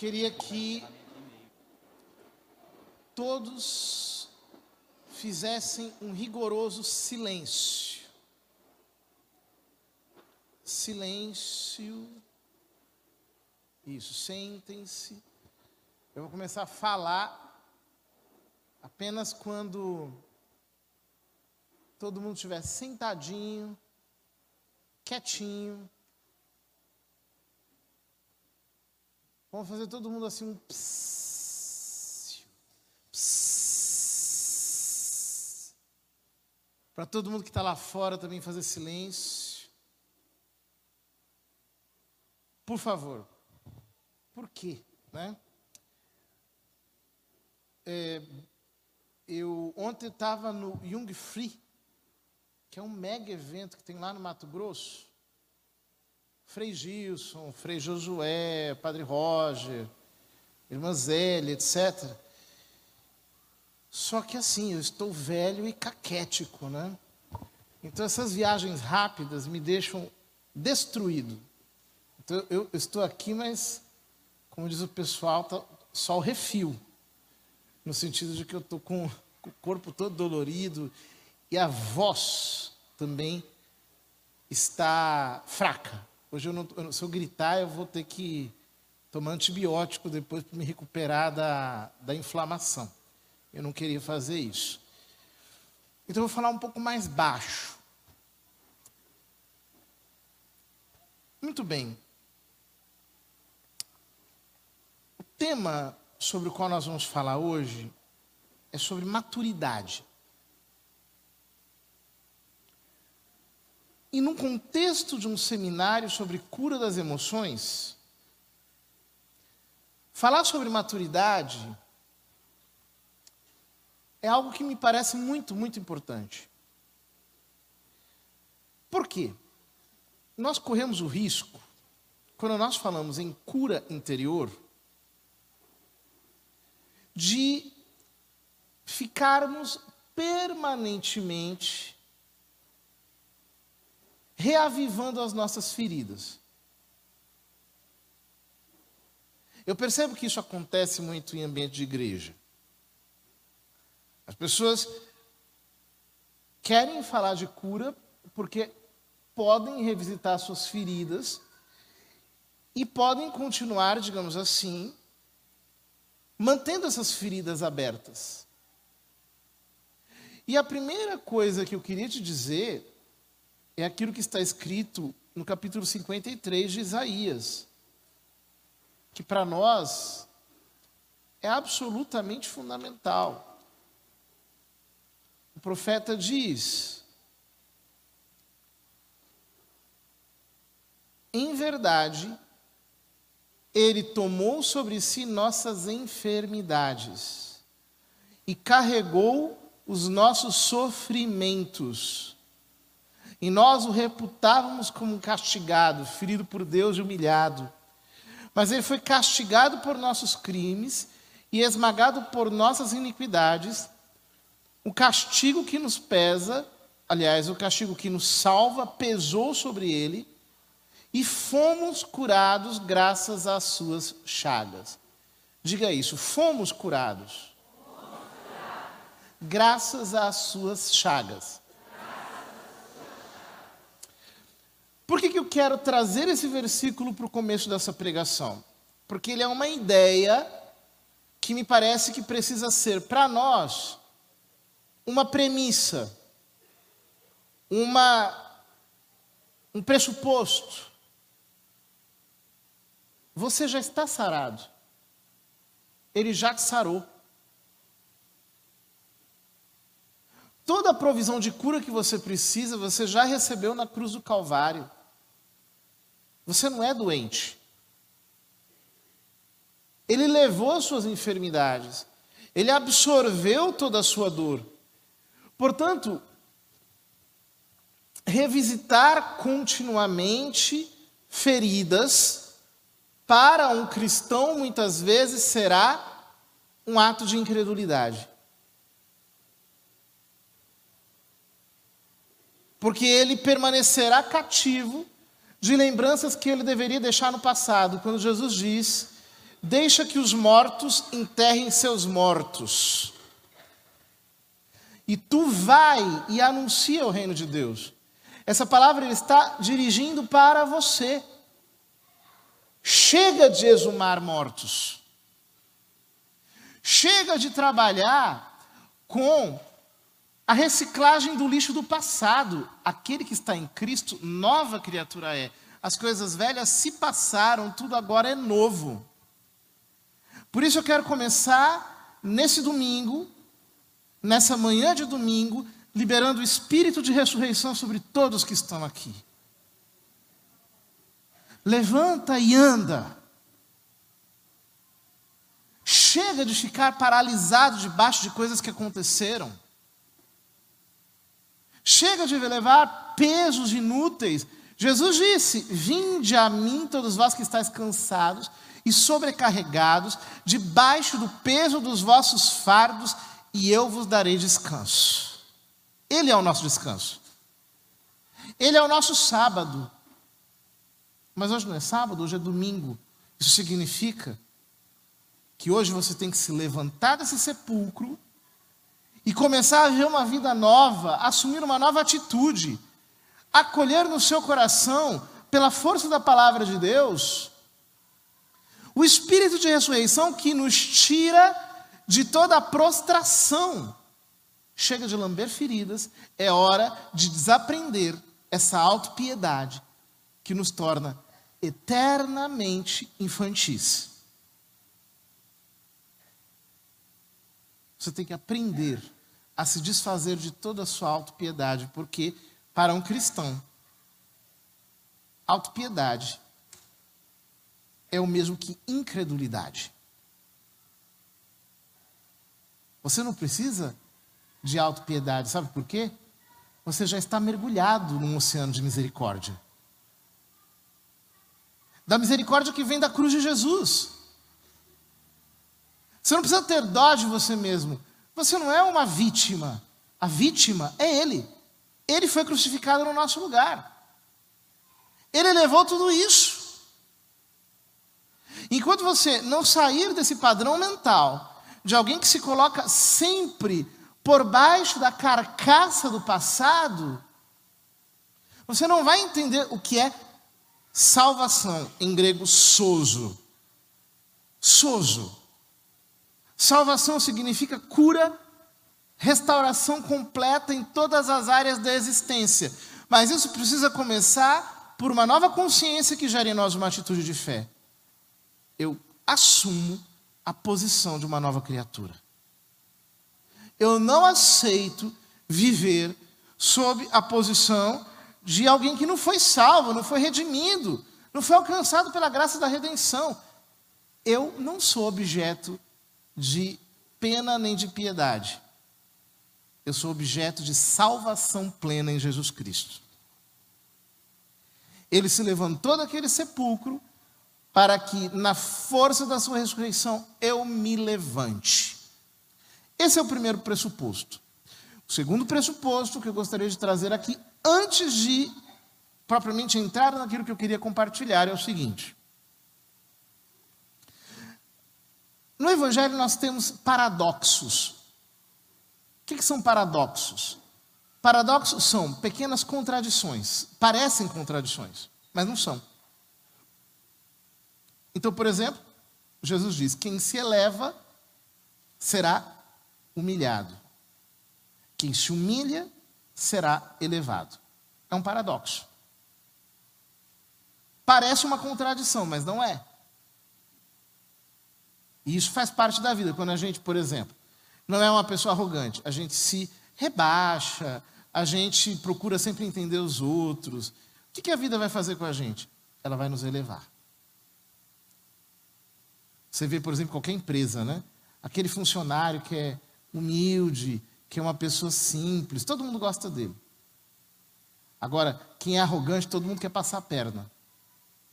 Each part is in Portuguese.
queria que todos fizessem um rigoroso silêncio. Silêncio. Isso, sentem-se. Eu vou começar a falar apenas quando todo mundo estiver sentadinho, quietinho. Vamos fazer todo mundo assim um para todo mundo que está lá fora também fazer silêncio. Por favor. Por quê? Né? É, eu ontem estava no Jung Free, que é um mega evento que tem lá no Mato Grosso. Frei Gilson, Frei Josué, Padre Roger, Irmã Zélia, etc. Só que assim, eu estou velho e caquético, né? Então essas viagens rápidas me deixam destruído. Então eu, estou aqui, mas, como diz o pessoal, tá só o refil. No sentido de que eu estou com o corpo todo dolorido e a voz também está fraca. Hoje, eu não, se eu gritar, eu vou ter que tomar antibiótico depois para me recuperar da, da inflamação. Eu não queria fazer isso. Então, eu vou falar um pouco mais baixo. Muito bem. O tema sobre o qual nós vamos falar hoje é sobre maturidade. E num contexto de um seminário sobre cura das emoções, falar sobre maturidade é algo que me parece muito, muito importante. Por quê? Nós corremos o risco, quando nós falamos em cura interior, de ficarmos permanentemente reavivando as nossas feridas. Eu percebo que isso acontece muito em ambiente de igreja. As pessoas querem falar de cura porque podem revisitar suas feridas e podem continuar, digamos assim, mantendo essas feridas abertas. E a primeira coisa que eu queria te dizer é aquilo que está escrito no capítulo 53 de Isaías, que para nós é absolutamente fundamental. O profeta diz: Em verdade, ele tomou sobre si nossas enfermidades e carregou os nossos sofrimentos. E nós o reputávamos como castigado, ferido por Deus e humilhado. Mas ele foi castigado por nossos crimes e esmagado por nossas iniquidades. O castigo que nos pesa, aliás, o castigo que nos salva, pesou sobre ele, e fomos curados graças às suas chagas. Diga isso, fomos curados. Fomos curados. Graças às suas chagas. Por que, que eu quero trazer esse versículo para o começo dessa pregação? Porque ele é uma ideia que me parece que precisa ser para nós uma premissa, uma, um pressuposto. Você já está sarado. Ele já sarou. Toda a provisão de cura que você precisa, você já recebeu na cruz do Calvário. Você não é doente. Ele levou as suas enfermidades. Ele absorveu toda a sua dor. Portanto, revisitar continuamente feridas para um cristão muitas vezes será um ato de incredulidade. Porque ele permanecerá cativo de lembranças que ele deveria deixar no passado, quando Jesus diz: Deixa que os mortos enterrem seus mortos. E tu vai e anuncia o reino de Deus. Essa palavra ele está dirigindo para você. Chega de exumar mortos. Chega de trabalhar com a reciclagem do lixo do passado. Aquele que está em Cristo, nova criatura é. As coisas velhas se passaram, tudo agora é novo. Por isso eu quero começar nesse domingo, nessa manhã de domingo, liberando o espírito de ressurreição sobre todos que estão aqui. Levanta e anda. Chega de ficar paralisado debaixo de coisas que aconteceram. Chega de levar pesos inúteis. Jesus disse: Vinde a mim, todos vós que estáis cansados e sobrecarregados, debaixo do peso dos vossos fardos, e eu vos darei descanso. Ele é o nosso descanso. Ele é o nosso sábado. Mas hoje não é sábado, hoje é domingo. Isso significa que hoje você tem que se levantar desse sepulcro e começar a ver uma vida nova, assumir uma nova atitude, acolher no seu coração, pela força da palavra de Deus, o espírito de ressurreição que nos tira de toda a prostração. Chega de lamber feridas, é hora de desaprender essa autopiedade que nos torna eternamente infantis. Você tem que aprender a se desfazer de toda a sua autopiedade, porque para um cristão, autopiedade é o mesmo que incredulidade. Você não precisa de autopiedade, sabe por quê? Você já está mergulhado num oceano de misericórdia. Da misericórdia que vem da cruz de Jesus. Você não precisa ter dó de você mesmo. Você não é uma vítima. A vítima é Ele. Ele foi crucificado no nosso lugar. Ele levou tudo isso. Enquanto você não sair desse padrão mental de alguém que se coloca sempre por baixo da carcaça do passado, você não vai entender o que é salvação, em grego sozo. Sozo. Salvação significa cura, restauração completa em todas as áreas da existência. Mas isso precisa começar por uma nova consciência que gera em nós uma atitude de fé. Eu assumo a posição de uma nova criatura. Eu não aceito viver sob a posição de alguém que não foi salvo, não foi redimido, não foi alcançado pela graça da redenção. Eu não sou objeto de pena nem de piedade. Eu sou objeto de salvação plena em Jesus Cristo. Ele se levantou daquele sepulcro para que, na força da sua ressurreição, eu me levante. Esse é o primeiro pressuposto. O segundo pressuposto que eu gostaria de trazer aqui, antes de propriamente entrar naquilo que eu queria compartilhar, é o seguinte: No Evangelho nós temos paradoxos. O que, são paradoxos? Paradoxos são pequenas contradições. Parecem contradições, mas não são. Então, por exemplo, Jesus diz: quem se eleva será humilhado. Quem se humilha será elevado. É um paradoxo. Parece uma contradição, mas não é. E isso faz parte da vida. Quando a gente, por exemplo, não é uma pessoa arrogante, a gente se rebaixa, a gente procura sempre entender os outros. O que, a vida vai fazer com a gente? Ela vai nos elevar. Você vê, por exemplo, qualquer empresa, né? Aquele funcionário que é humilde, que é uma pessoa simples, todo mundo gosta dele. Agora, quem é arrogante, todo mundo quer passar a perna.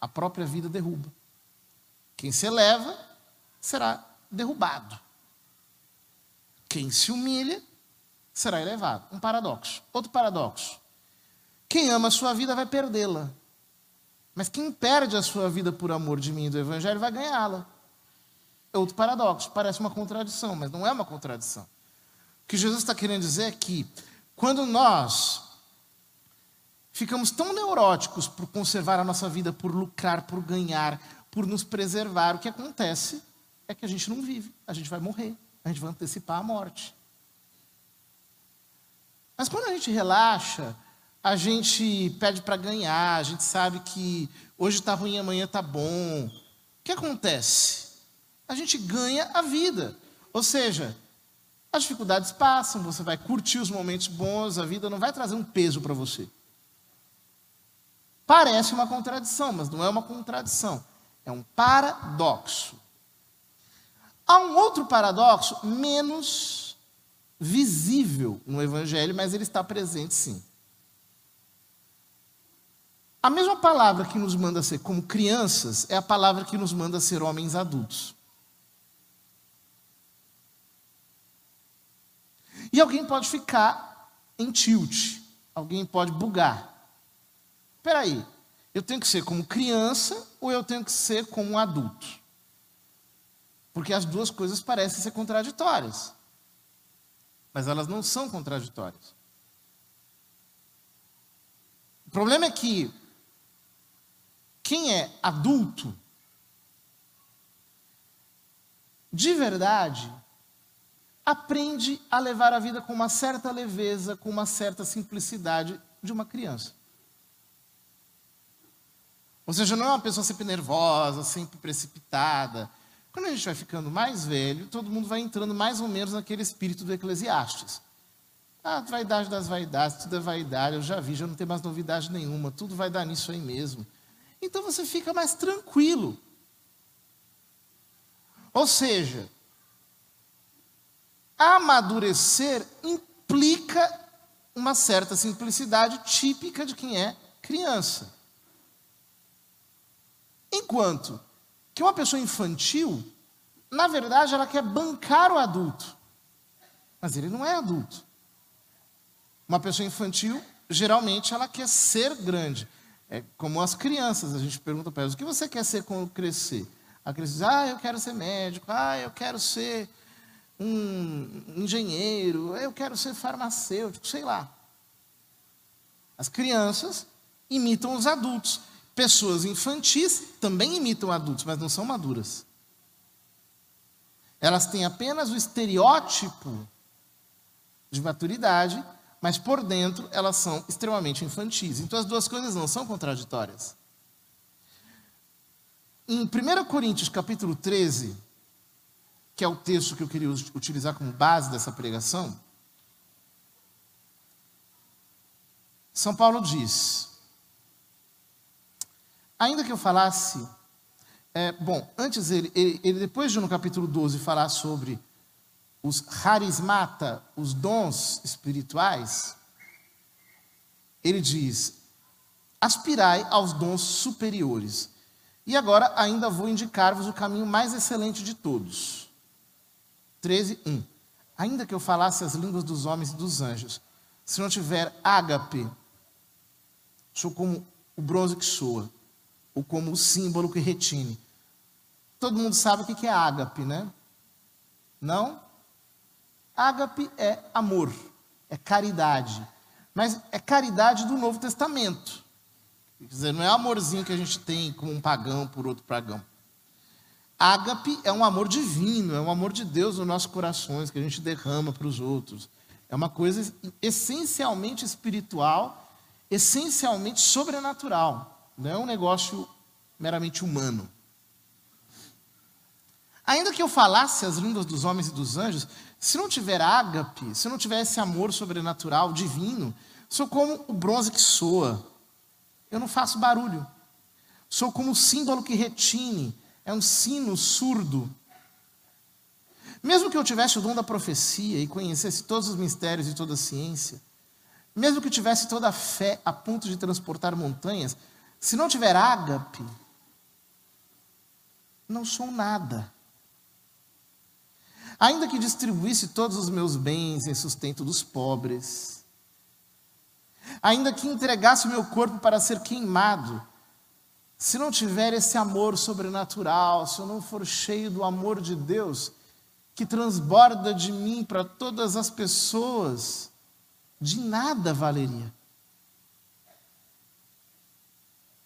A própria vida derruba. Quem se eleva, será derrubado. Quem se humilha será elevado. Um paradoxo. Outro paradoxo. Quem ama a sua vida vai perdê-la. Mas quem perde a sua vida por amor de mim e do Evangelho vai ganhá-la. é outro paradoxo. Parece uma contradição, mas não é uma contradição. O que Jesus está querendo dizer é que, quando nós ficamos tão neuróticos por conservar a nossa vida, por lucrar, por ganhar, por nos preservar, o que acontece é que a gente não vive, a gente vai morrer, a gente vai antecipar a morte. Mas quando a gente relaxa, a gente pede para ganhar, a gente sabe que hoje está ruim, amanhã está bom. O que acontece? A gente ganha a vida. Ou seja, as dificuldades passam, você vai curtir os momentos bons, a vida não vai trazer um peso para você. Parece uma contradição, mas não é uma contradição. É um paradoxo. Há um outro paradoxo menos visível no Evangelho, mas ele está presente sim. A mesma palavra que nos manda ser como crianças é a palavra que nos manda ser homens adultos. E alguém pode ficar em tilt, alguém pode bugar. Espera aí, eu tenho que ser como criança ou eu tenho que ser como adulto? Porque as duas coisas parecem ser contraditórias. Mas elas não são contraditórias. O problema é que quem é adulto, de verdade, aprende a levar a vida com uma certa leveza, com uma certa simplicidade de uma criança. Ou seja, não é uma pessoa sempre nervosa, sempre precipitada. Quando a gente vai ficando mais velho, todo mundo vai entrando mais ou menos naquele espírito do Eclesiastes. Ah, vaidade das vaidades, tudo é vaidade, eu já vi, já não tem mais novidade nenhuma, tudo vai dar nisso aí mesmo. Então você fica mais tranquilo. Ou seja, Amadurecer implica uma certa simplicidade típica de quem é criança. Enquanto que uma pessoa infantil, na verdade, ela quer bancar o adulto. Mas ele não é adulto. Uma pessoa infantil, geralmente, ela quer ser grande. É como as crianças, a gente pergunta para elas: o que você quer ser quando crescer? A criança diz: ah, eu quero ser médico, ah, eu quero ser um engenheiro, eu quero ser farmacêutico, sei lá. As crianças imitam os adultos. Pessoas infantis também imitam adultos, mas não são maduras. Elas têm apenas o estereótipo de maturidade, mas por dentro elas são extremamente infantis. Então as duas coisas não são contraditórias. Em 1 Coríntios capítulo 13, que é o texto que eu queria utilizar como base dessa pregação, São Paulo diz: ainda que eu falasse, é, bom, antes ele, ele, ele, depois de no capítulo 12 falar sobre os harismata, os dons espirituais, ele diz: aspirai aos dons superiores. E agora ainda vou indicar-vos o caminho mais excelente de todos. 13, 1. Ainda que eu falasse as línguas dos homens e dos anjos, se não tiver ágape, sou como o bronze que soa, ou como o símbolo que retine. Todo mundo sabe o que é ágape, né? Não? Ágape é amor, é caridade. Mas é caridade do Novo Testamento. Quer dizer, não é amorzinho que a gente tem com um pagão por outro pagão. Ágape é um amor divino, é um amor de Deus nos nossos corações, que a gente derrama para os outros. É uma coisa essencialmente espiritual, essencialmente sobrenatural. Não é um negócio meramente humano. Ainda que eu falasse as línguas dos homens e dos anjos, se não tiver ágape, se não tiver esse amor sobrenatural, divino, sou como o bronze que soa. Eu não faço barulho. Sou como o símbolo que retine é um sino surdo. Mesmo que eu tivesse o dom da profecia e conhecesse todos os mistérios e toda a ciência, mesmo que eu tivesse toda a fé a ponto de transportar montanhas, se não tiver ágape, não sou nada. Ainda que distribuísse todos os meus bens em sustento dos pobres, ainda que entregasse o meu corpo para ser queimado, se não tiver esse amor sobrenatural, se eu não for cheio do amor de Deus, que transborda de mim para todas as pessoas, de nada valeria.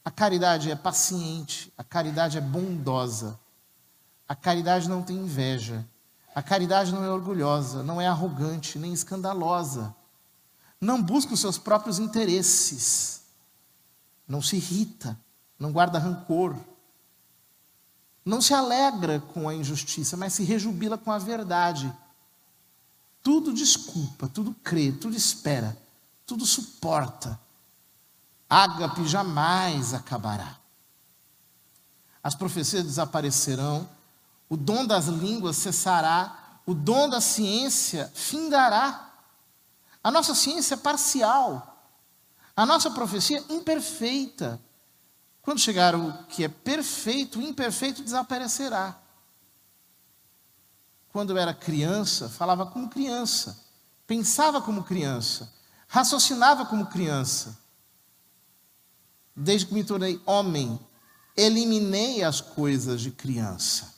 A caridade é paciente, a caridade é bondosa, a caridade não tem inveja, a caridade não é orgulhosa, não é arrogante, nem escandalosa, não busca os seus próprios interesses, não se irrita, não guarda rancor, não se alegra com a injustiça, mas se rejubila com a verdade. Tudo desculpa, tudo crê, tudo espera, tudo suporta ágape jamais acabará. As profecias desaparecerão, o dom das línguas cessará, o dom da ciência findará. A nossa ciência é parcial, a nossa profecia é imperfeita. Quando chegar o que é perfeito, o imperfeito desaparecerá. Quando eu era criança, falava como criança, pensava como criança, raciocinava como criança desde que me tornei homem, eliminei as coisas de criança.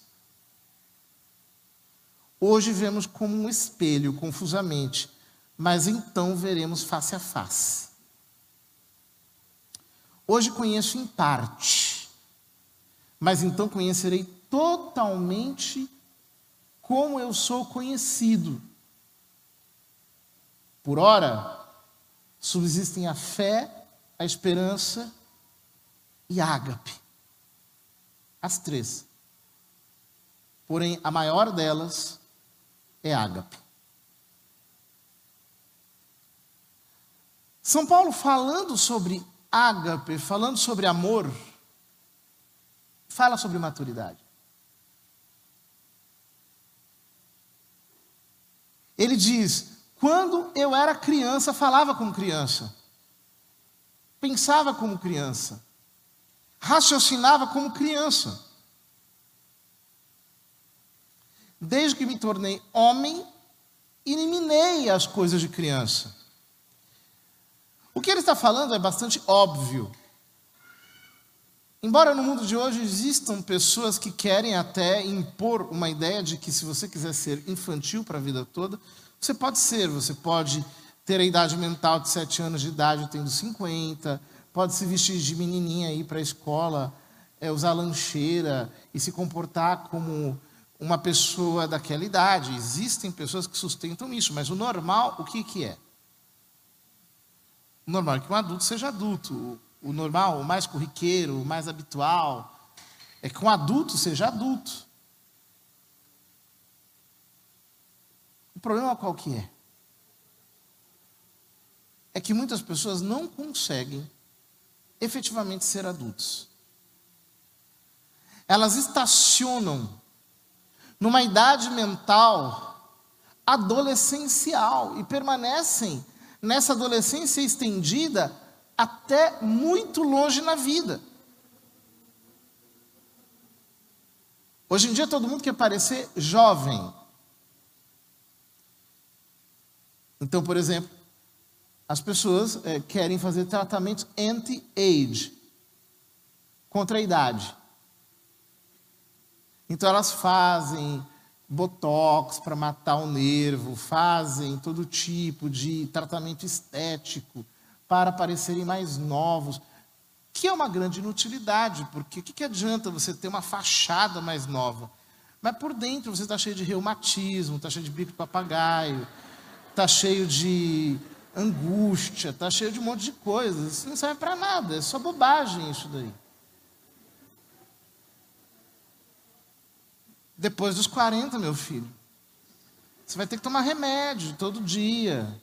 Hoje vemos como um espelho, confusamente, mas então veremos face a face. Hoje conheço em parte, mas então conhecerei totalmente como eu sou conhecido. Por ora, subsistem a fé, a esperança e ágape. As três. Porém, a maior delas é ágape. São Paulo falando sobre ágape, falando sobre amor, fala sobre maturidade. Ele diz: quando eu era criança, falava como criança, pensava como criança, raciocinava como criança. Desde que me tornei homem, eliminei as coisas de criança. O que ele está falando é bastante óbvio. Embora no mundo de hoje existam pessoas que querem até impor uma ideia de que se você quiser ser infantil para a vida toda, você pode ser, você pode ter a idade mental de 7 anos de idade, tendo 50, pode se vestir de menininha ir para a escola, é, usar lancheira e se comportar como uma pessoa daquela idade. Existem pessoas que sustentam isso, mas o normal, o que, que é? O normal é que um adulto seja adulto. O normal, o mais corriqueiro, o mais habitual, é que um adulto seja adulto. O problema qual que é? É que muitas pessoas não conseguem efetivamente ser adultos. Elas estacionam numa idade mental adolescencial e permanecem nessa adolescência estendida até muito longe na vida. Hoje em dia todo mundo quer parecer jovem. Então, por exemplo, as pessoas é, querem fazer tratamentos anti-age, contra a idade. Então elas fazem botox para matar o nervo, fazem todo tipo de tratamento estético para parecerem mais novos, que é uma grande inutilidade, porque o que, que adianta você ter uma fachada mais nova? Mas por dentro você está cheio de reumatismo, está cheio de bico de papagaio, está cheio de angústia, está cheio de um monte de coisas. Isso não serve para nada, é só bobagem isso daí. Depois dos 40, meu filho, você vai ter que tomar remédio todo dia.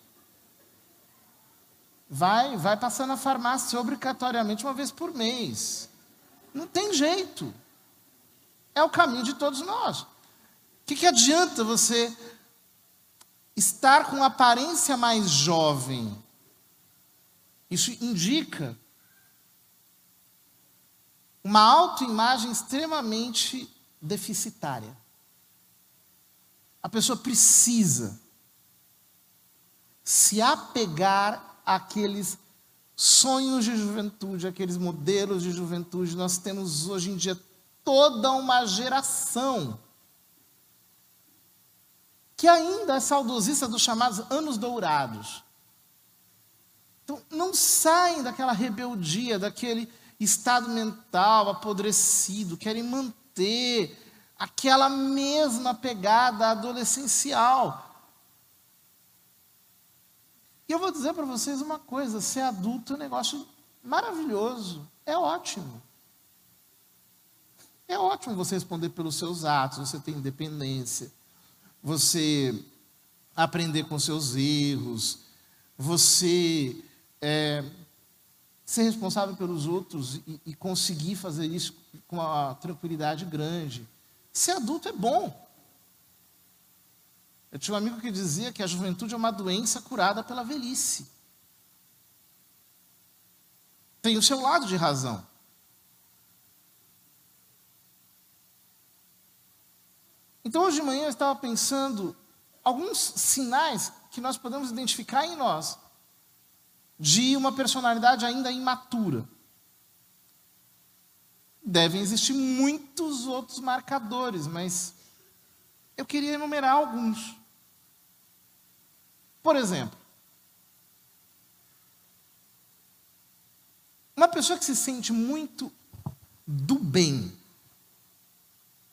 Vai, vai passar na farmácia obrigatoriamente uma vez por mês. Não tem jeito. É o caminho de todos nós. O que, que adianta você estar com aparência mais jovem, isso indica uma autoimagem extremamente deficitária. A pessoa precisa se apegar àqueles sonhos de juventude, aqueles modelos de juventude. Nós temos hoje em dia toda uma geração que ainda é saudosista dos chamados anos dourados. Então, não saem daquela rebeldia, daquele estado mental apodrecido, querem manter aquela mesma pegada adolescencial. E eu vou dizer para vocês uma coisa: ser adulto é um negócio maravilhoso, é ótimo. É ótimo você responder pelos seus atos, você ter independência, você aprender com seus erros, você é, ser responsável pelos outros e, e conseguir fazer isso com uma tranquilidade grande. Ser adulto é bom. Eu tinha um amigo que dizia que a juventude é uma doença curada pela velhice. Tem o seu lado de razão. Então, hoje de manhã eu estava pensando alguns sinais que nós podemos identificar em nós de uma personalidade ainda imatura. Devem existir muitos outros marcadores, mas eu queria enumerar alguns. Por exemplo, uma pessoa que se sente muito do bem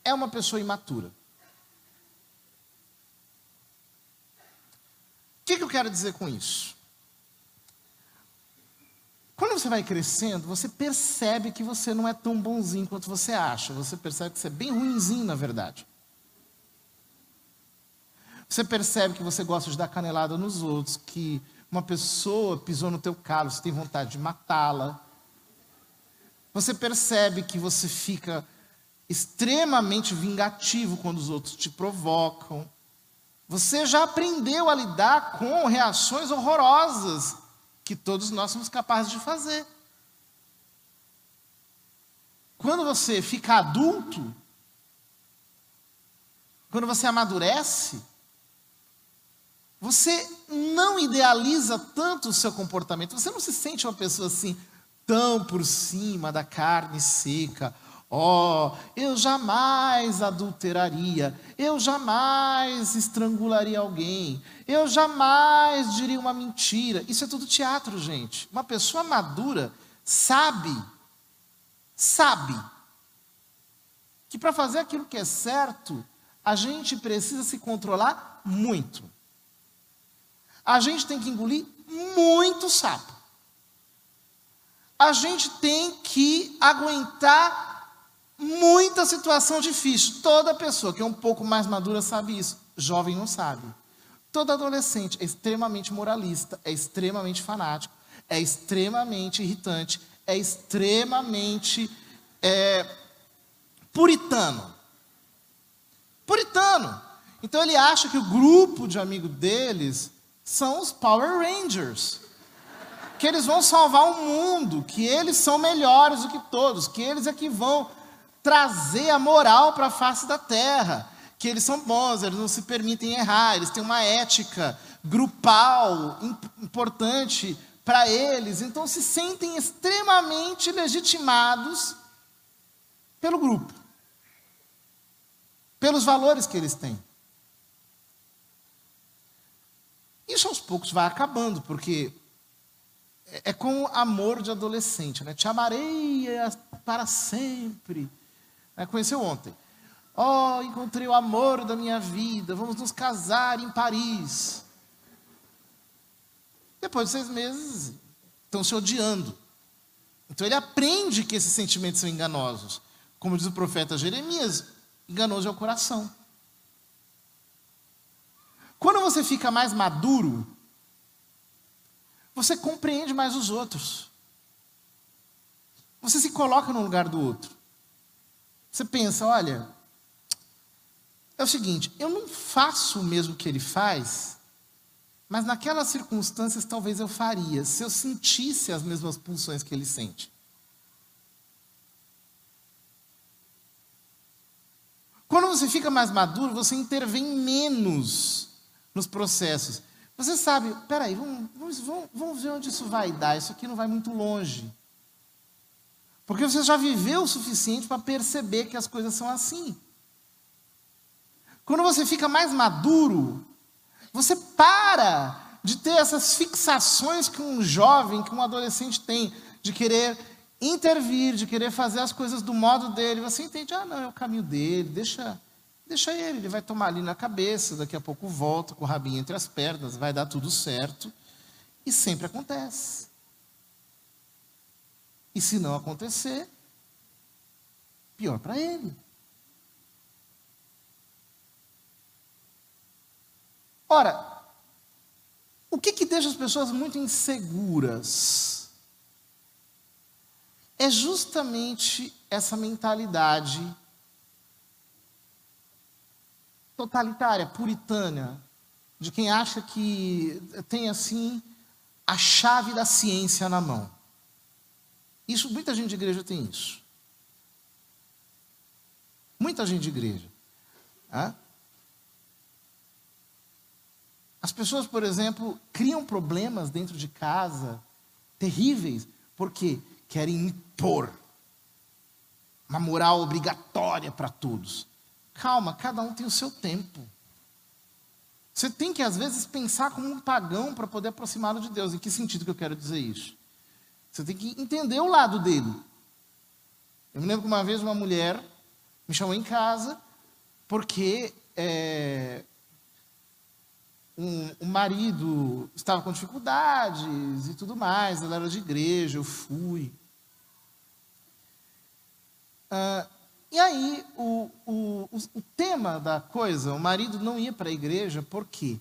é uma pessoa imatura. O que, que eu quero dizer com isso? Quando você vai crescendo, você percebe que você não é tão bonzinho quanto você acha. Você percebe que você é bem ruinzinho, na verdade. Você percebe que você gosta de dar canelada nos outros, que uma pessoa pisou no teu calo, você tem vontade de matá-la. Você percebe que você fica extremamente vingativo quando os outros te provocam. Você já aprendeu a lidar com reações horrorosas que todos nós somos capazes de fazer. Quando você fica adulto, quando você amadurece, você não idealiza tanto o seu comportamento, você não se sente uma pessoa assim, tão por cima da carne seca, Ó, oh, eu jamais adulteraria, eu jamais estrangularia alguém, eu jamais diria uma mentira. Isso é tudo teatro, gente. Uma pessoa madura sabe, sabe, que para fazer aquilo que é certo, a gente precisa se controlar muito. A gente tem que engolir muito sapo. A gente tem que aguentar muita situação difícil. Toda pessoa que é um pouco mais madura sabe isso. Jovem não sabe. Todo adolescente é extremamente moralista, é extremamente fanático, é extremamente irritante, é extremamente é, puritano. Puritano. Então ele acha que o grupo de amigos deles são os Power Rangers. Que eles vão salvar o mundo, que eles são melhores do que todos, que eles é que vão trazer a moral para a face da terra. Que eles são bons, eles não se permitem errar, eles têm uma ética grupal importante para eles, então se sentem extremamente legitimados pelo grupo, pelos valores que eles têm. Isso aos poucos vai acabando, porque é, é com amor de adolescente, né? Te amarei para sempre. É, conheceu ontem. Oh, encontrei o amor da minha vida, vamos nos casar em Paris. Depois de seis meses, estão se odiando. Então ele aprende que esses sentimentos são enganosos. Como diz o profeta Jeremias, enganoso é o coração. Quando você fica mais maduro, você compreende mais os outros. Você se coloca no lugar do outro. Você pensa, olha, é o seguinte, eu não faço o mesmo que ele faz, mas naquelas circunstâncias talvez eu faria, se eu sentisse as mesmas pulsões que ele sente. Quando você fica mais maduro, você intervém menos nos processos. Você sabe, peraí, vamos, vamos, vamos ver onde isso vai dar. Isso aqui não vai muito longe. Porque você já viveu o suficiente para perceber que as coisas são assim. Quando você fica mais maduro, você para de ter essas fixações que um jovem, que um adolescente tem, de querer intervir, de querer fazer as coisas do modo dele. Você entende, ah, não, é o caminho dele, deixa, deixa ele, ele vai tomar ali na cabeça, daqui a pouco volta com o rabinho entre as pernas, vai dar tudo certo. E sempre acontece. E se não acontecer, pior para ele. Ora, o que, que deixa as pessoas muito inseguras? É justamente essa mentalidade totalitária, puritana, de quem acha que tem assim a chave da ciência na mão. Isso, muita gente de igreja tem isso. Muita gente de igreja. As pessoas, por exemplo, criam problemas dentro de casa terríveis porque querem impor uma moral obrigatória para todos. Calma, cada um tem o seu tempo. Você tem que, às vezes, pensar como um pagão para poder aproximá-lo de Deus. Em que sentido que eu quero dizer isso? Você tem que entender o lado dele. Eu me lembro que uma vez uma mulher me chamou em casa porque é, um, um marido estava com dificuldades e tudo mais, ela era de igreja, eu fui. Uh, e aí, o, o, o, tema da coisa, o marido não ia para a igreja porque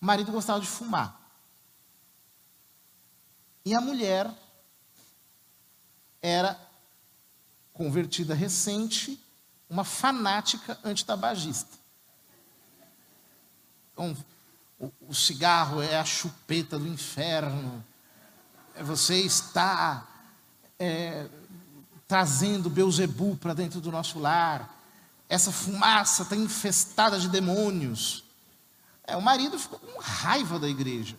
o marido gostava de fumar. E a mulher era convertida recente, uma fanática antitabagista. Então, o, cigarro é a chupeta do inferno, é você está é, trazendo Beuzebu para dentro do nosso lar, essa fumaça está infestada de demônios. É, o marido ficou com raiva da igreja,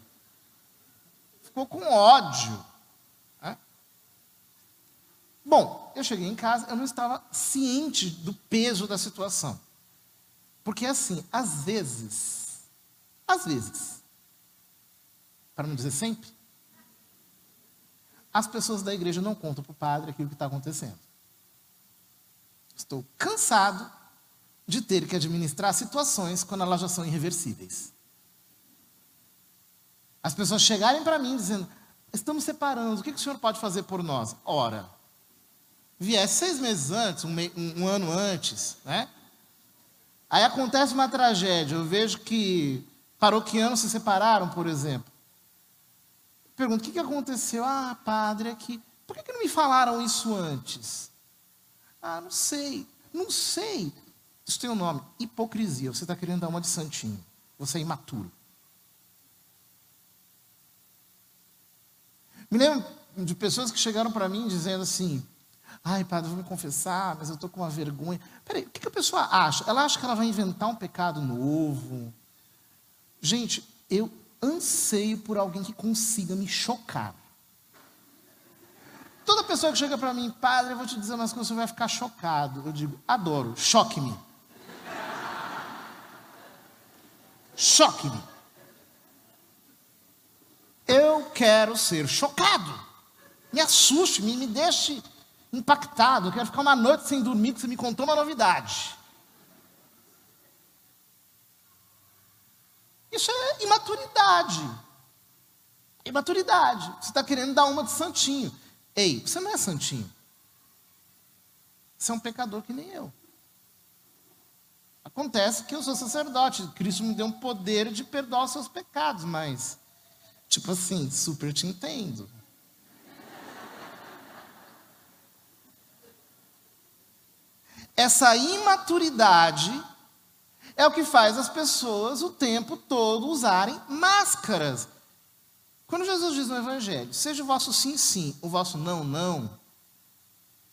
ficou com ódio. Bom, eu cheguei em casa, eu não estava ciente do peso da situação. Porque assim, às vezes, às vezes, para não dizer sempre, as pessoas da igreja não contam para o padre aquilo que está acontecendo. Estou cansado de ter que administrar situações quando elas já são irreversíveis. As pessoas chegarem para mim dizendo: estamos separando, o que o senhor pode fazer por nós? Ora, viesse seis meses antes, um, um, um ano antes, né? Aí acontece uma tragédia, eu vejo que Paroquianos se separaram, por exemplo. Pergunto, o que, que aconteceu? Ah, padre. É por que, que não me falaram isso antes? Ah, não sei. Não sei. Isso tem um nome. Hipocrisia. Você está querendo dar uma de santinho. Você é imaturo. Me lembro de pessoas que chegaram para mim dizendo assim: Ai, padre, vou me confessar, mas eu estou com uma vergonha. Peraí, o que, a pessoa acha? Ela acha que ela vai inventar um pecado novo, Gente, eu anseio por alguém que consiga me chocar. Toda pessoa que chega para mim, padre, eu vou te dizer umas coisas, você vai ficar chocado. Eu digo, adoro, choque-me. Choque-me. Eu quero ser chocado. Me assuste, me, me deixe impactado. Eu quero ficar uma noite sem dormir, que você me contou uma novidade. Isso é imaturidade. Imaturidade. Você está querendo dar uma de santinho. Ei, você não é santinho. Você é um pecador que nem eu. Acontece que eu sou sacerdote. Cristo me deu um poder de perdoar os seus pecados, mas, tipo assim, super te entendo. Essa imaturidade é o que faz as pessoas o tempo todo usarem máscaras. Quando Jesus diz no Evangelho, seja o vosso sim, sim, o vosso não, não,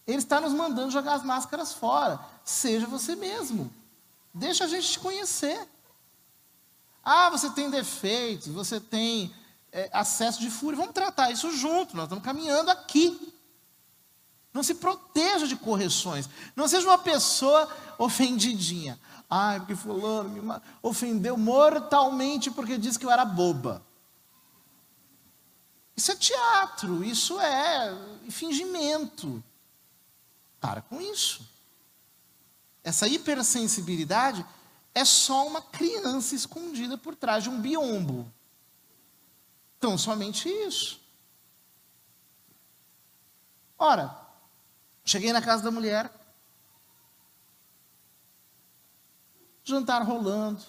ele está nos mandando jogar as máscaras fora. Seja você mesmo. Deixa a gente te conhecer. Ah, você tem defeitos, você tem é, acesso de fúria. Vamos tratar isso junto, nós estamos caminhando aqui. Não se proteja de correções. Não seja uma pessoa ofendidinha. Ai, porque fulano me ofendeu mortalmente porque disse que eu era boba. Isso é teatro, isso é fingimento. Para com isso. Essa hipersensibilidade é só uma criança escondida por trás de um biombo. Então, somente isso. Ora, cheguei na casa da mulher, jantar rolando.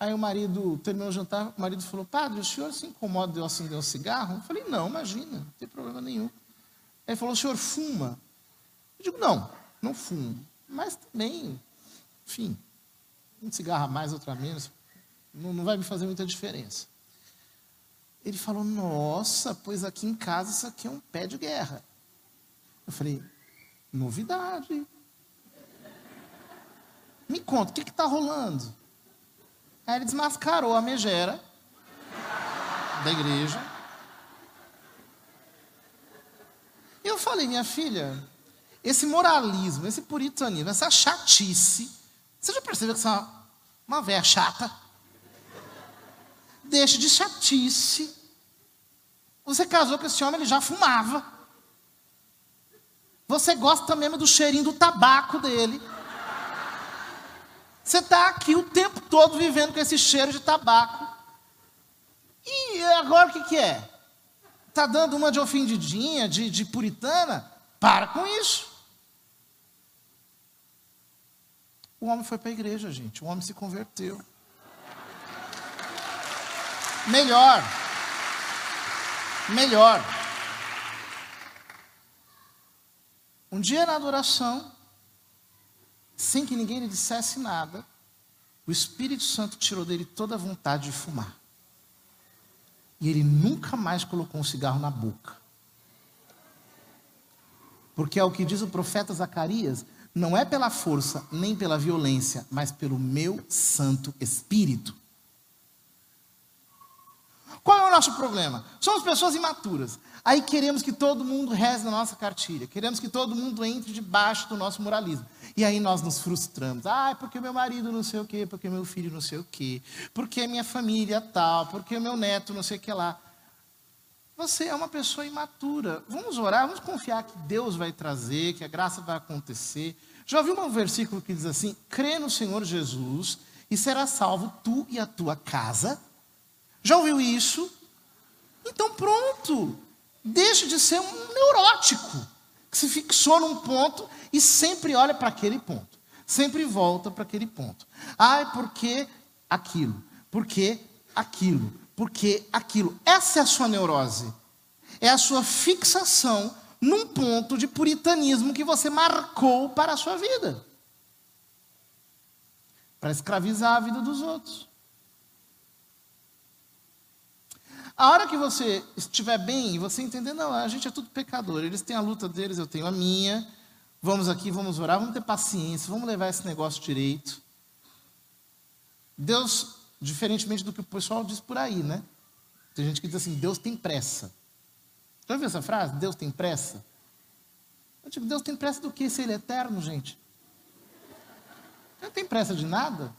Aí o marido terminou o jantar, o marido falou: Padre, o senhor se incomoda de eu acender um cigarro? Eu falei: Não, imagina, não tem problema nenhum. Ele falou: O senhor fuma? Eu digo: Não, não fumo. Mas também, enfim, um cigarro a mais, outro a menos, não, não vai me fazer muita diferença. Ele falou: Nossa, pois aqui em casa isso aqui é um pé de guerra. Eu falei: Novidade. Me conta, o que está rolando? Aí ele desmascarou a megera da igreja. E eu falei, minha filha, esse moralismo, esse puritanismo, essa chatice, você já percebeu que você é uma, uma velha chata? Deixe de chatice. Você casou com esse homem, ele já fumava. Você gosta mesmo do cheirinho do tabaco dele. Você está aqui o tempo todo vivendo com esse cheiro de tabaco. E agora o que, que é? Está dando uma de ofendidinha, de, de puritana? Para com isso. O homem foi para a igreja, gente. O homem se converteu. Melhor. Melhor. Um dia na adoração, sem que ninguém lhe dissesse nada, o Espírito Santo tirou dele toda a vontade de fumar. E ele nunca mais colocou um cigarro na boca. Porque é o que diz o profeta Zacarias: não é pela força nem pela violência, mas pelo meu Santo Espírito. Qual é o nosso problema? Somos pessoas imaturas. Aí queremos que todo mundo reze na nossa cartilha. Queremos que todo mundo entre debaixo do nosso moralismo. E aí nós nos frustramos. Ah, porque meu marido não sei o quê, porque meu filho não sei o quê, porque minha família tal, porque meu neto não sei o que lá. Você é uma pessoa imatura. Vamos orar, vamos confiar que Deus vai trazer, que a graça vai acontecer. Já ouviu um versículo que diz assim: crê no Senhor Jesus e será salvo tu e a tua casa? Já ouviu isso? Então pronto. Deixe de ser um neurótico que se fixou num ponto e sempre olha para aquele ponto. Sempre volta para aquele ponto. Ai, por que aquilo? Por que aquilo? Por que aquilo? Essa é a sua neurose. É a sua fixação num ponto de puritanismo que você marcou para a sua vida. Para escravizar a vida dos outros. A hora que você estiver bem e você entender, não, a gente é tudo pecador, eles têm a luta deles, eu tenho a minha. Vamos aqui, vamos orar, vamos ter paciência, vamos levar esse negócio direito. Deus, diferentemente do que o pessoal diz por aí, né? Tem gente que diz assim: Deus tem pressa. Já ouviu essa frase? Deus tem pressa? Eu digo, Deus tem pressa do que se Ele é eterno, gente? Ele não tem pressa de nada.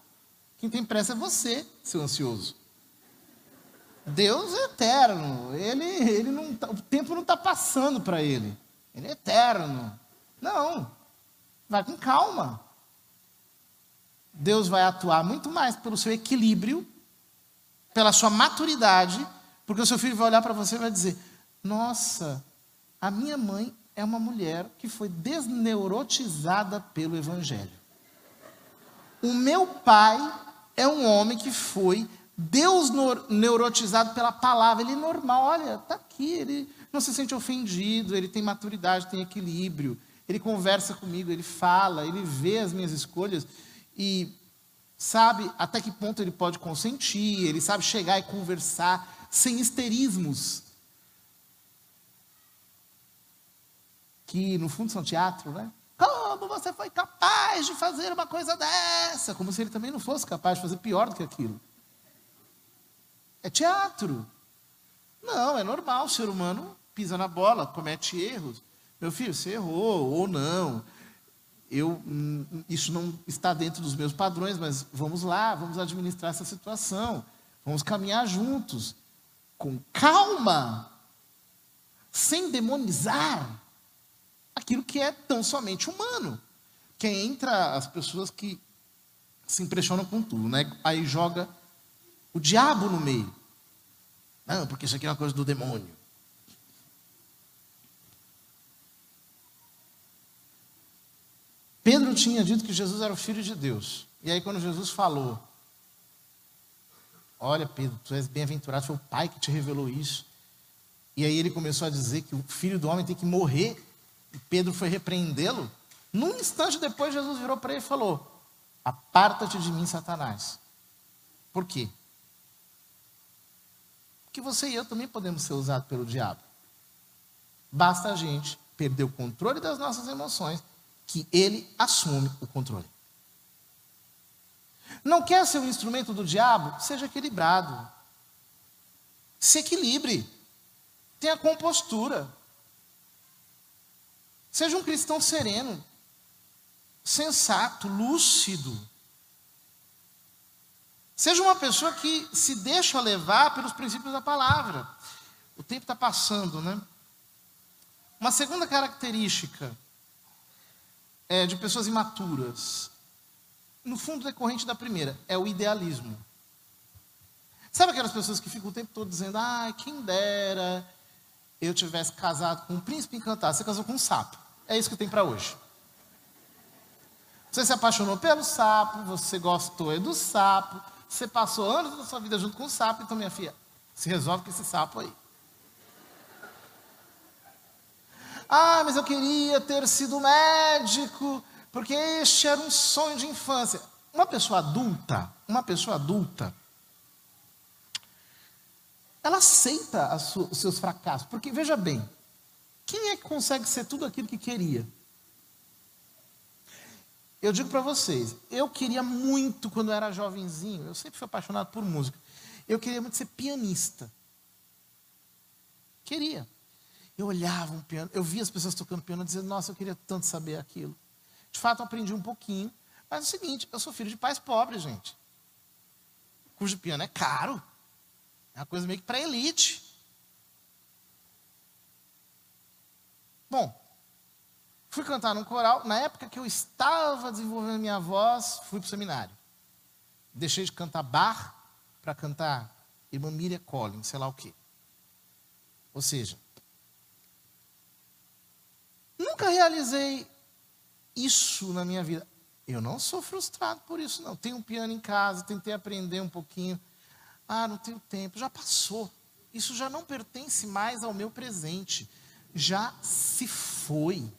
Quem tem pressa é você, seu ansioso. Deus é eterno. Ele, ele não, tá, o tempo não está passando para ele. Ele é eterno. Não. Vai com calma. Deus vai atuar muito mais pelo seu equilíbrio, pela sua maturidade, porque o seu filho vai olhar para você e vai dizer: Nossa, a minha mãe é uma mulher que foi desneurotizada pelo Evangelho. O meu pai é um homem que foi Deus neurotizado pela palavra, ele é normal, olha, está aqui, ele não se sente ofendido, ele tem maturidade, tem equilíbrio, ele conversa comigo, ele fala, ele vê as minhas escolhas e sabe até que ponto ele pode consentir, ele sabe chegar e conversar sem histerismos. Que no fundo são teatro, né? Como você foi capaz de fazer uma coisa dessa? Como se ele também não fosse capaz de fazer pior do que aquilo. É teatro. Não, é normal, o ser humano pisa na bola, comete erros. Meu filho, você errou ou não. Eu, hum, isso não está dentro dos meus padrões, mas vamos lá, vamos administrar essa situação. Vamos caminhar juntos, com calma, sem demonizar aquilo que é tão somente humano. Que entra as pessoas que se impressionam com tudo, né? Aí joga o diabo no meio. Não, porque isso aqui é uma coisa do demônio. Pedro tinha dito que Jesus era o filho de Deus. E aí, quando Jesus falou, Olha, Pedro, tu és bem-aventurado, foi o Pai que te revelou isso. E aí ele começou a dizer que o filho do homem tem que morrer. E Pedro foi repreendê-lo. Num instante depois, Jesus virou para ele e falou: Aparta-te de mim, Satanás. Por quê? Porque você e eu também podemos ser usados pelo diabo. Basta a gente perder o controle das nossas emoções, que ele assume o controle. Não quer ser um instrumento do diabo? Seja equilibrado. Se equilibre. Tenha compostura. Seja um cristão sereno, sensato, lúcido. Seja uma pessoa que se deixa levar pelos princípios da palavra. O tempo está passando, né? Uma segunda característica é de pessoas imaturas no fundo decorrente da primeira, é o idealismo. Sabe aquelas pessoas que ficam o tempo todo dizendo, ah, quem dera eu tivesse casado com um príncipe encantado. Você casou com um sapo. É isso que tem para hoje. Você se apaixonou pelo sapo, você gostou é do sapo, você passou anos da sua vida junto com o sapo, então minha filha, se resolve com esse sapo aí. Ah, mas eu queria ter sido médico porque este era um sonho de infância. Uma pessoa adulta, uma pessoa adulta, ela aceita os seus fracassos. Porque, veja bem, quem é que consegue ser tudo aquilo que queria? Eu digo para vocês, eu queria muito, quando eu era jovenzinho, eu sempre fui apaixonado por música, eu queria muito ser pianista. Queria. Eu olhava um piano, eu via as pessoas tocando piano e dizia, nossa, eu queria tanto saber aquilo. De fato, aprendi um pouquinho. Mas é o seguinte, eu sou filho de pais pobres, gente. Cujo piano é caro. É uma coisa meio que para elite. Bom, fui cantar num coral. Na época que eu estava desenvolvendo minha voz, fui para o seminário. Deixei de cantar bar para cantar Irmã Miriam Collins, sei lá o quê. Ou seja, nunca realizei isso na minha vida. Eu não sou frustrado por isso, não. Tenho um piano em casa, tentei aprender um pouquinho. Ah, não tenho tempo. Já passou. Isso já não pertence mais ao meu presente. Já se foi.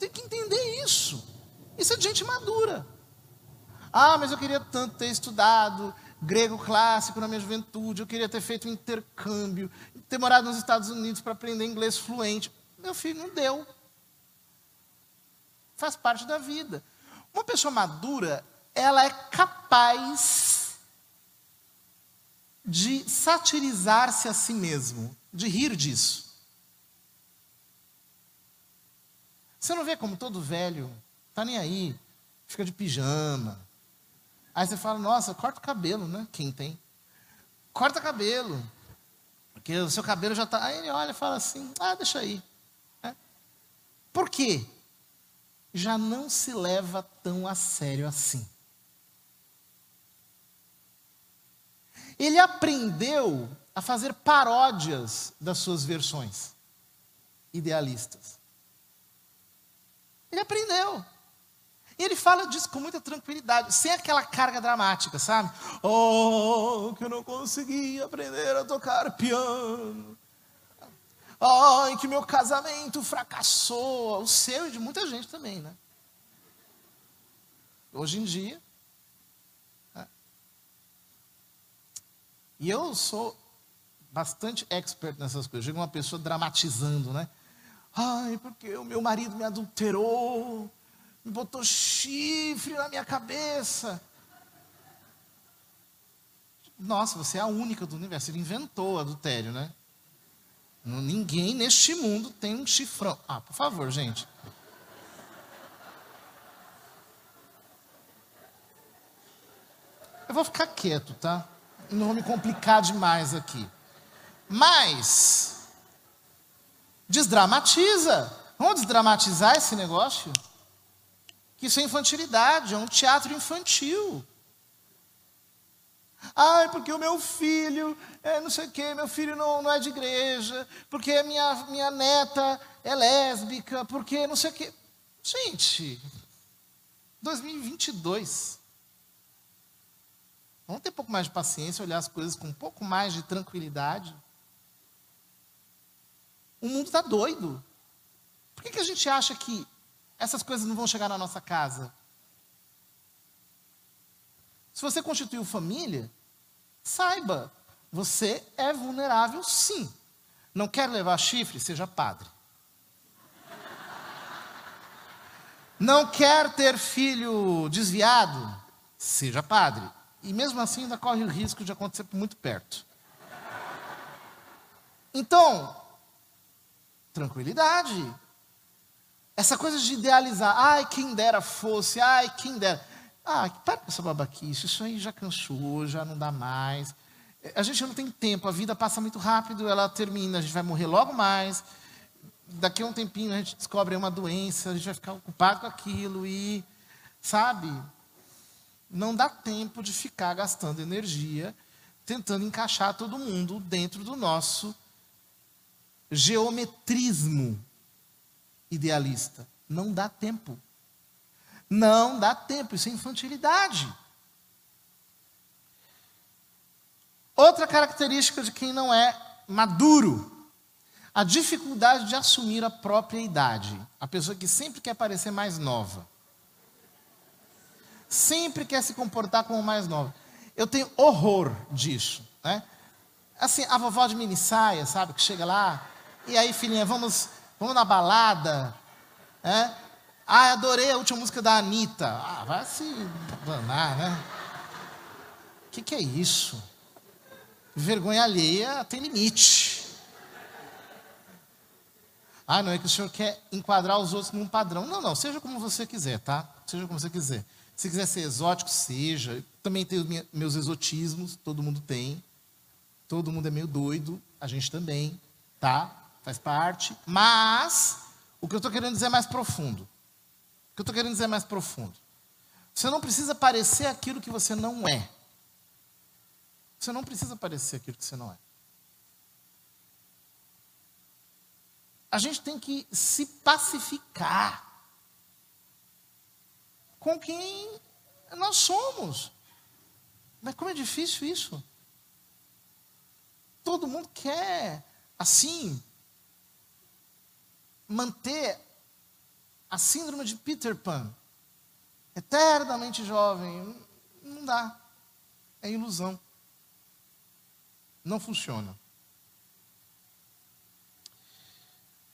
Tenho que entender isso. Isso é de gente madura. Ah, mas eu queria tanto ter estudado grego clássico na minha juventude, eu queria ter feito um intercâmbio, ter morado nos Estados Unidos para aprender inglês fluente. Meu filho, não deu. Faz parte da vida. Uma pessoa madura, ela é capaz de satirizar-se a si mesmo, de rir disso. Você não vê como todo velho tá nem aí, fica de pijama. Aí você fala, nossa, corta o cabelo, né? Quem tem? Corta cabelo. Porque o seu cabelo já está. Aí ele olha e fala assim, ah, deixa aí. É. Por quê? já não se leva tão a sério assim. Ele aprendeu a fazer paródias das suas versões idealistas. Ele aprendeu. E ele fala disso com muita tranquilidade, sem aquela carga dramática, sabe? Oh, que eu não consegui aprender a tocar piano. Ai, que meu casamento fracassou. O seu e de muita gente também, né? Hoje em dia. Né? E eu sou bastante expert nessas coisas. Chega uma pessoa dramatizando, né? Ai, porque o meu marido me adulterou, me botou chifre na minha cabeça. Nossa, você é a única do universo. Ele inventou o adultério, né? Ninguém neste mundo tem um chifrão. Ah, por favor, gente. Eu vou ficar quieto, tá? Não vou me complicar demais aqui. Mas, desdramatiza. Vamos desdramatizar esse negócio? Que isso é infantilidade, é um teatro infantil. Ai, porque o meu filho, é, não sei o quê, meu filho não, não é de igreja, porque a minha, minha neta é lésbica, porque não sei o quê. Gente, 2022. Vamos ter um pouco mais de paciência, olhar as coisas com um pouco mais de tranquilidade. O mundo está doido. Por que, que a gente acha que essas coisas não vão chegar na nossa casa? Se você constituiu família, saiba, você é vulnerável sim. Não quer levar chifre? Seja padre. Não quer ter filho desviado? Seja padre. E mesmo assim ainda corre o risco de acontecer muito perto. Então, tranquilidade. Essa coisa de idealizar, ai, quem dera fosse, ai, quem dera. Ah, para com essa babaquice, isso aí já cansou, já não dá mais. A gente não tem tempo, a vida passa muito rápido, ela termina, a gente vai morrer logo mais. Daqui a um tempinho a gente descobre uma doença, a gente vai ficar ocupado com aquilo e, sabe, não dá tempo de ficar gastando energia tentando encaixar todo mundo dentro do nosso geometrismo idealista. Não dá tempo. Não dá tempo, isso é infantilidade. Outra característica de quem não é maduro, a dificuldade de assumir a própria idade. A pessoa que sempre quer parecer mais nova. Sempre quer se comportar como mais nova. Eu tenho horror disso, né? Assim, a vovó de mini saia, sabe, que chega lá, e aí, filhinha, vamos, vamos na balada, né? Ah, adorei a última música da Anitta. Ah, vai se danar, né? O que, que é isso? Vergonha alheia tem limite. Ah, não é que o senhor quer enquadrar os outros num padrão. Não, não, seja como você quiser, tá? Seja como você quiser. Se quiser ser exótico, seja. também tenho meus exotismos, todo mundo tem. Todo mundo é meio doido, a gente também, tá? Faz parte. Mas, o que eu estou querendo dizer é mais profundo que eu estou querendo dizer mais profundo. Você não precisa parecer aquilo que você não é. Você não precisa parecer aquilo que você não é. A gente tem que se pacificar com quem nós somos. Mas como é difícil isso? Todo mundo quer, assim, manter a síndrome de Peter Pan. Eternamente jovem. Não dá. É ilusão. Não funciona.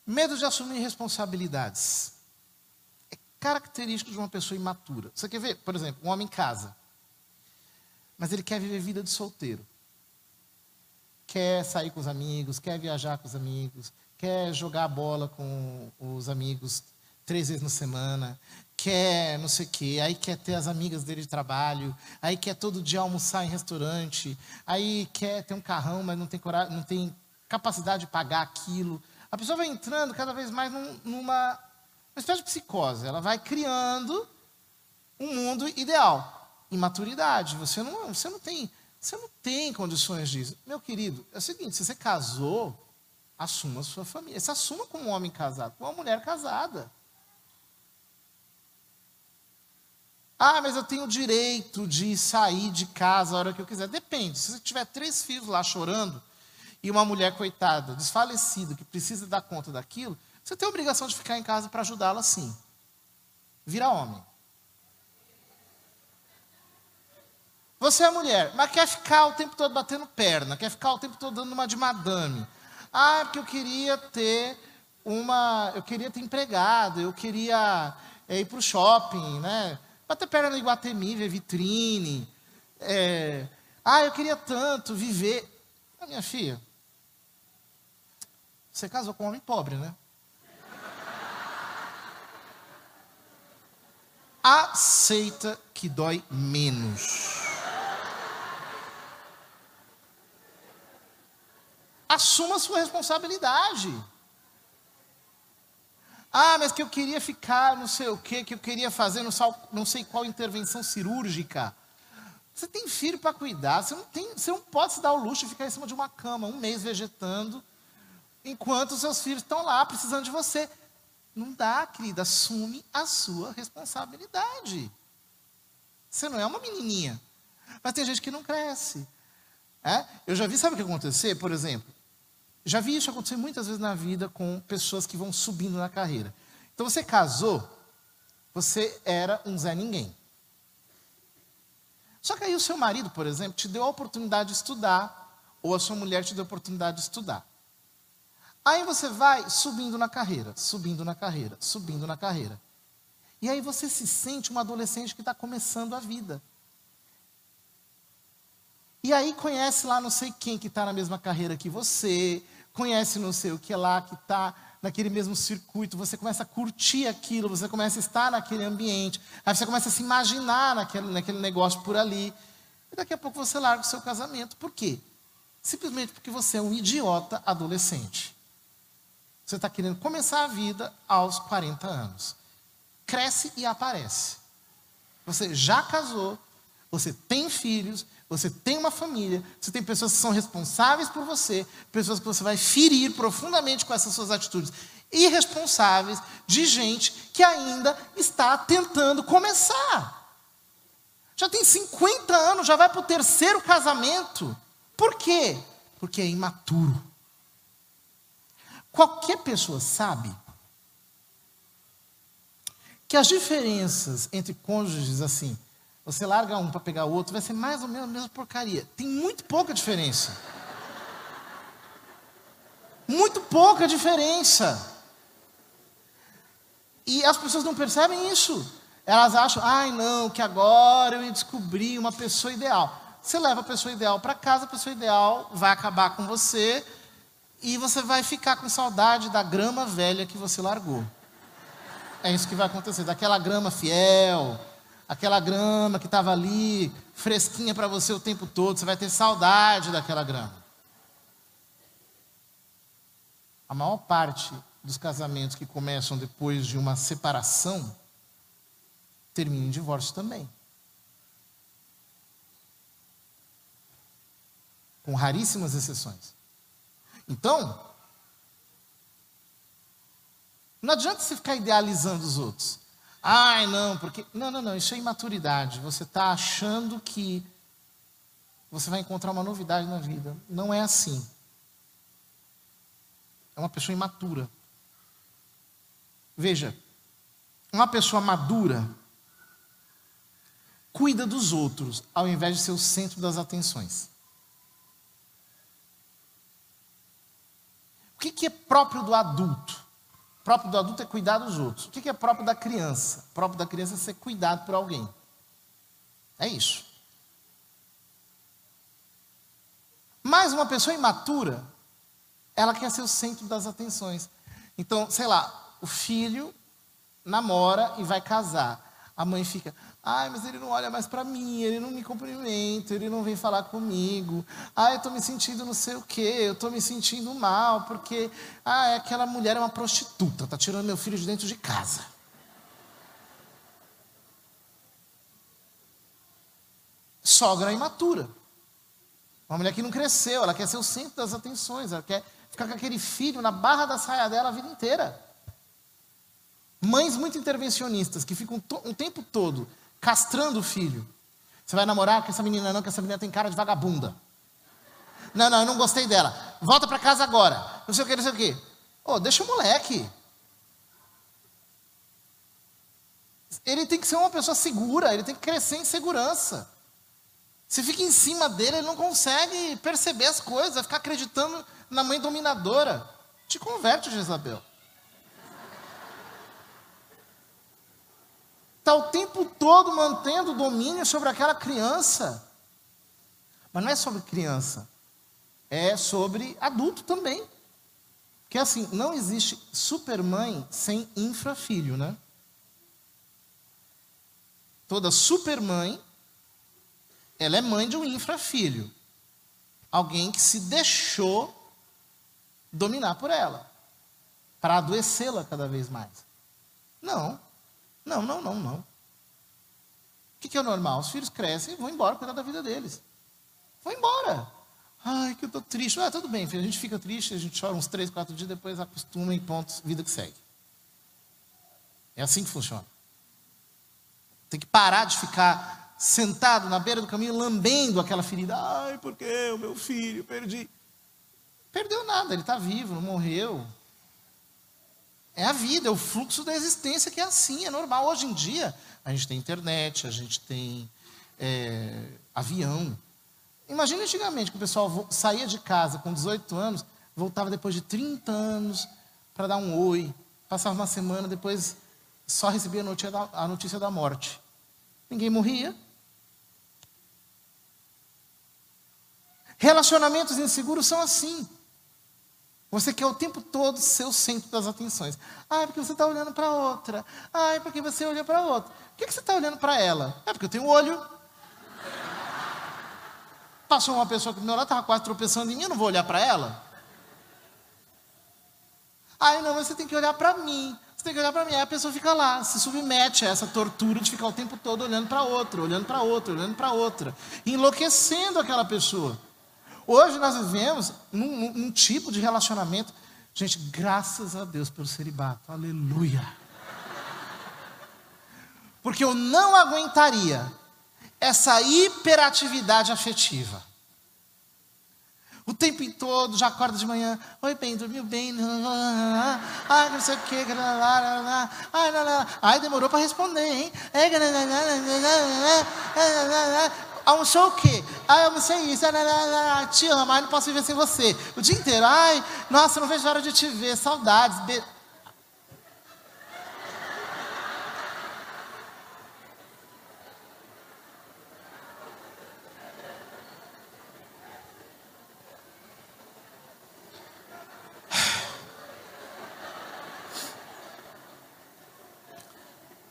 Medo de assumir responsabilidades. É característico de uma pessoa imatura. Você quer ver, por exemplo, um homem casa. Mas ele quer viver vida de solteiro. Quer sair com os amigos, quer viajar com os amigos, quer jogar bola com os amigos três vezes na semana, quer não sei o quê, aí quer ter as amigas dele de trabalho, aí quer todo dia almoçar em restaurante, aí quer ter um carrão, mas não tem, coragem, não tem capacidade de pagar aquilo. A pessoa vai entrando cada vez mais num, numa uma espécie de psicose. Ela vai criando um mundo ideal. Imaturidade. Você não, você não tem, você não tem condições disso. Meu querido, é o seguinte: se você casou, assuma sua família. Se assuma como um homem casado, como uma mulher casada. Ah, mas eu tenho o direito de sair de casa a hora que eu quiser. Depende. Se você tiver três filhos lá chorando e uma mulher coitada, desfalecida, que precisa dar conta daquilo, você tem a obrigação de ficar em casa para ajudá-la sim. Vira homem. Você é mulher, mas quer ficar o tempo todo batendo perna, quer ficar o tempo todo dando uma de madame. Ah, porque eu queria ter uma, eu queria ter empregado, eu queria é, ir para o shopping, né? Bater perna no Iguatemi, ver vitrine. É... Ah, eu queria tanto viver. Ah, minha filha, você casou com um homem pobre, né? Aceita que dói menos. Assuma a sua responsabilidade. Ah, mas que eu queria ficar, não sei o quê, que eu queria fazer, não sei qual intervenção cirúrgica. Você tem filho para cuidar, você não, tem, você não pode se dar o luxo de ficar em cima de uma cama um mês vegetando, enquanto os seus filhos estão lá precisando de você. Não dá, querida, assume a sua responsabilidade. Você não é uma menininha. Mas tem gente que não cresce. É? Eu já vi, sabe o que acontecer? Por exemplo, já vi isso acontecer muitas vezes na vida com pessoas que vão subindo na carreira. Então você casou, você era um Zé Ninguém. Só que aí o seu marido, por exemplo, te deu a oportunidade de estudar, ou a sua mulher te deu a oportunidade de estudar. Aí você vai subindo na carreira, subindo na carreira, subindo na carreira. E aí você se sente um adolescente que está começando a vida. E aí conhece lá não sei quem que está na mesma carreira que você, conhece não sei o que lá, que está naquele mesmo circuito, você começa a curtir aquilo, você começa a estar naquele ambiente, aí você começa a se imaginar naquele, naquele negócio por ali. E daqui a pouco você larga o seu casamento. Por quê? Simplesmente porque você é um idiota adolescente. Você está querendo começar a vida aos 40 anos. Cresce e aparece. Você já casou, você tem filhos, você tem uma família, você tem pessoas que são responsáveis por você, pessoas que você vai ferir profundamente com essas suas atitudes irresponsáveis de gente que ainda está tentando começar. Já tem 50 anos, já vai para o terceiro casamento. Por quê? Porque é imaturo. Qualquer pessoa sabe que as diferenças entre cônjuges assim você larga um para pegar o outro, vai ser mais ou menos a mesma porcaria. Tem muito pouca diferença. Muito pouca diferença. E as pessoas não percebem isso. Elas acham, ai não, que agora eu descobri uma pessoa ideal. Você leva a pessoa ideal para casa, a pessoa ideal vai acabar com você e você vai ficar com saudade da grama velha que você largou. É isso que vai acontecer, daquela grama fiel, aquela grama que estava ali, fresquinha para você o tempo todo, você vai ter saudade daquela grama. A maior parte dos casamentos que começam depois de uma separação terminam em divórcio também. Com raríssimas exceções. Então, não adianta você ficar idealizando os outros. Ai, não, porque. Não, não, não, isso é imaturidade. Você está achando que você vai encontrar uma novidade na vida. Não é assim. É uma pessoa imatura. Veja, uma pessoa madura cuida dos outros ao invés de ser o centro das atenções. O que é próprio do adulto? Próprio do adulto é cuidar dos outros. O que é próprio da criança? Próprio da criança é ser cuidado por alguém. É isso. Mas uma pessoa imatura, ela quer ser o centro das atenções. Então, sei lá, o filho namora e vai casar. A mãe fica, Ai, mas ele não olha mais para mim, ele não me cumprimenta, ele não vem falar comigo. Ai, eu estou me sentindo não sei o quê, eu estou me sentindo mal, porque ah, aquela mulher é uma prostituta, está tirando meu filho de dentro de casa. Sogra imatura. Uma mulher que não cresceu, ela quer ser o centro das atenções, ela quer ficar com aquele filho na barra da saia dela a vida inteira. Mães muito intervencionistas que ficam um tempo todo castrando o filho. Você vai namorar com essa menina não, que essa menina tem cara de vagabunda. Não, não, eu não gostei dela. Volta para casa agora. Não sei o que, não sei o que. Ô, oh, deixa o moleque. Ele tem que ser uma pessoa segura, ele tem que crescer em segurança. Se fica em cima dele, ele não consegue perceber as coisas, vai ficar acreditando na mãe dominadora. Te converte, Jezabel. Está o tempo todo mantendo domínio sobre aquela criança. Mas não é sobre criança, é sobre adulto também. Que assim, não existe supermãe sem infrafilho, né? Toda supermãe, ela é mãe de um infrafilho. Alguém que se deixou dominar por ela, para adoecê-la cada vez mais. Não, não, não, não, não. O que, é o normal? Os filhos crescem e vão embora cuidar da vida deles. Vão embora. Ai, que eu estou triste. Ah, tudo bem, filho. A gente fica triste, a gente chora uns três, quatro dias, depois acostuma e ponto, vida que segue. É assim que funciona. Tem que parar de ficar sentado na beira do caminho, lambendo aquela ferida. Ai, porque o meu filho, perdi. Perdeu nada, ele está vivo, não morreu. É a vida, é o fluxo da existência que é assim, é normal. Hoje em dia, a gente tem internet, a gente tem é, avião. Imagina antigamente que o pessoal saía de casa com 18 anos, voltava depois de 30 anos para dar um oi, passava uma semana, depois só recebia a notícia da, a notícia da morte. Ninguém morria. Relacionamentos inseguros são assim. Você quer o tempo todo ser o centro das atenções. Ah, é porque você está olhando para outra. Ah, é porque você olha para outra. Por que, que você está olhando para ela? É porque eu tenho olho. Passou uma pessoa que do meu lado, estava quase tropeçando em mim, eu não vou olhar para ela? Ai, não, mas você tem que olhar para mim. Você tem que olhar para mim. Aí a pessoa fica lá, se submete a essa tortura de ficar o tempo todo olhando para outra, olhando para outra, olhando para outra, enlouquecendo aquela pessoa. Hoje nós vivemos num, num, tipo de relacionamento. Gente, graças a Deus pelo celibato. Aleluia. Porque eu não aguentaria essa hiperatividade afetiva. O tempo todo, já acorda de manhã, oi bem, dormiu bem, ai não sei o ai, ai demorou para responder, hein? Almoçou o quê? Ah, eu almocei isso. Ah, te amo, ai, não posso viver sem você. O dia inteiro. Ai, nossa, não vejo a hora de te ver. Saudades. Be...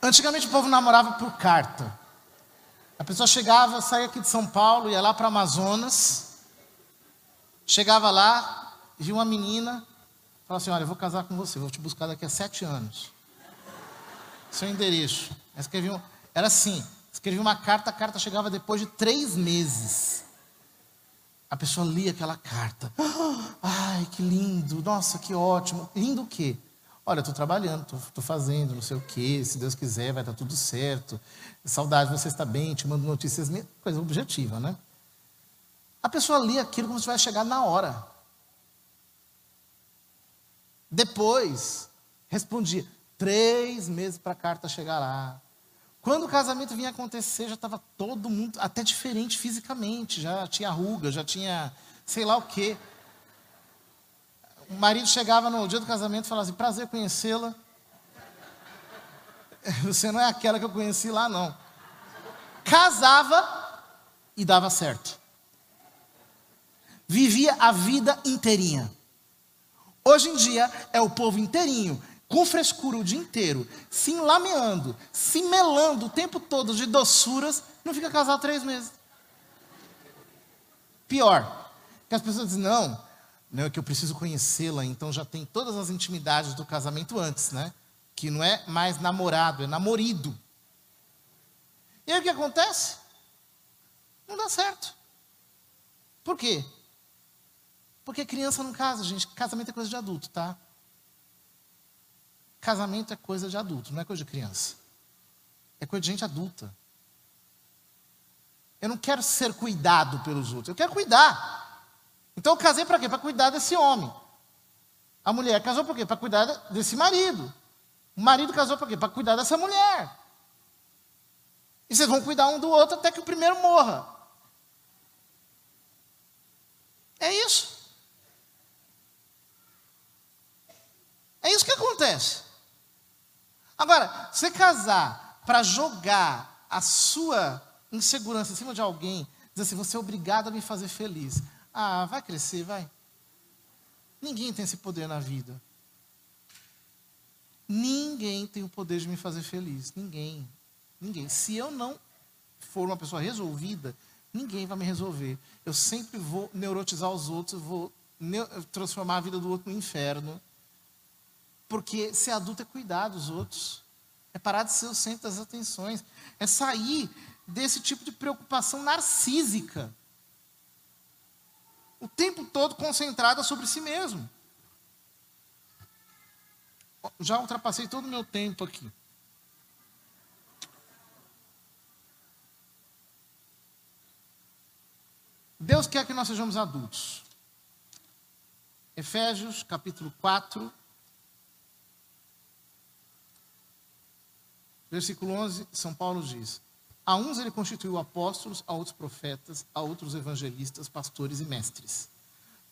Antigamente o povo namorava por carta. A pessoa chegava, saía aqui de São Paulo, ia lá para Amazonas, chegava lá, via uma menina, falava assim: Olha, eu vou casar com você, vou te buscar daqui a sete anos. Seu endereço. Escrevi, era assim: escrevi uma carta, a carta chegava depois de três meses. A pessoa lia aquela carta. Ai, que lindo, nossa, que ótimo. Lindo o quê? Olha, estou trabalhando, estou fazendo, não sei o quê, se Deus quiser vai dar tudo certo. Saudade, você está bem, te mando notícias, coisa objetiva, né? A pessoa lia aquilo como se tivesse chegado na hora. Depois, respondia, três meses para a carta chegar lá. Quando o casamento vinha acontecer, já estava todo mundo até diferente fisicamente, já tinha ruga, já tinha sei lá o quê o marido chegava no dia do casamento e falava assim: prazer conhecê-la. Você não é aquela que eu conheci lá, não. Casava e dava certo. Vivia a vida inteirinha. Hoje em dia é o povo inteirinho, com frescura o dia inteiro, se enlameando, se melando o tempo todo de doçuras, não fica casado três meses. Pior, que as pessoas dizem, não, não é que eu preciso conhecê-la, então já tem todas as intimidades do casamento antes, né? Que não é mais namorado, é namorido. E aí o que acontece? Não dá certo. Por quê? Porque criança não casa, gente. Casamento é coisa de adulto, tá? Casamento é coisa de adulto, não é coisa de criança. É coisa de gente adulta. Eu não quero ser cuidado pelos outros, eu quero cuidar. Então eu casei para quê? Para cuidar desse homem. A mulher casou para quê? Para cuidar desse marido. O marido casou para quê? Para cuidar dessa mulher. E vocês vão cuidar um do outro até que o primeiro morra. É isso. É isso que acontece. Agora, você casar para jogar a sua insegurança em cima de alguém, Diz assim: você é obrigado a me fazer feliz. Ah, vai crescer, vai. Ninguém tem esse poder na vida. Ninguém tem o poder de me fazer feliz. Ninguém. Ninguém. Se eu não for uma pessoa resolvida, ninguém vai me resolver. Eu sempre vou neurotizar os outros, vou transformar a vida do outro no inferno. Porque ser adulto é cuidar dos outros. É parar de ser o centro das atenções. É sair desse tipo de preocupação narcísica. O tempo todo concentrada sobre si mesmo. Já ultrapassei todo o meu tempo aqui. Deus quer que nós sejamos adultos. Efésios capítulo 4, versículo 11, São Paulo diz: A uns ele constituiu apóstolos, a outros profetas, a outros evangelistas, pastores e mestres,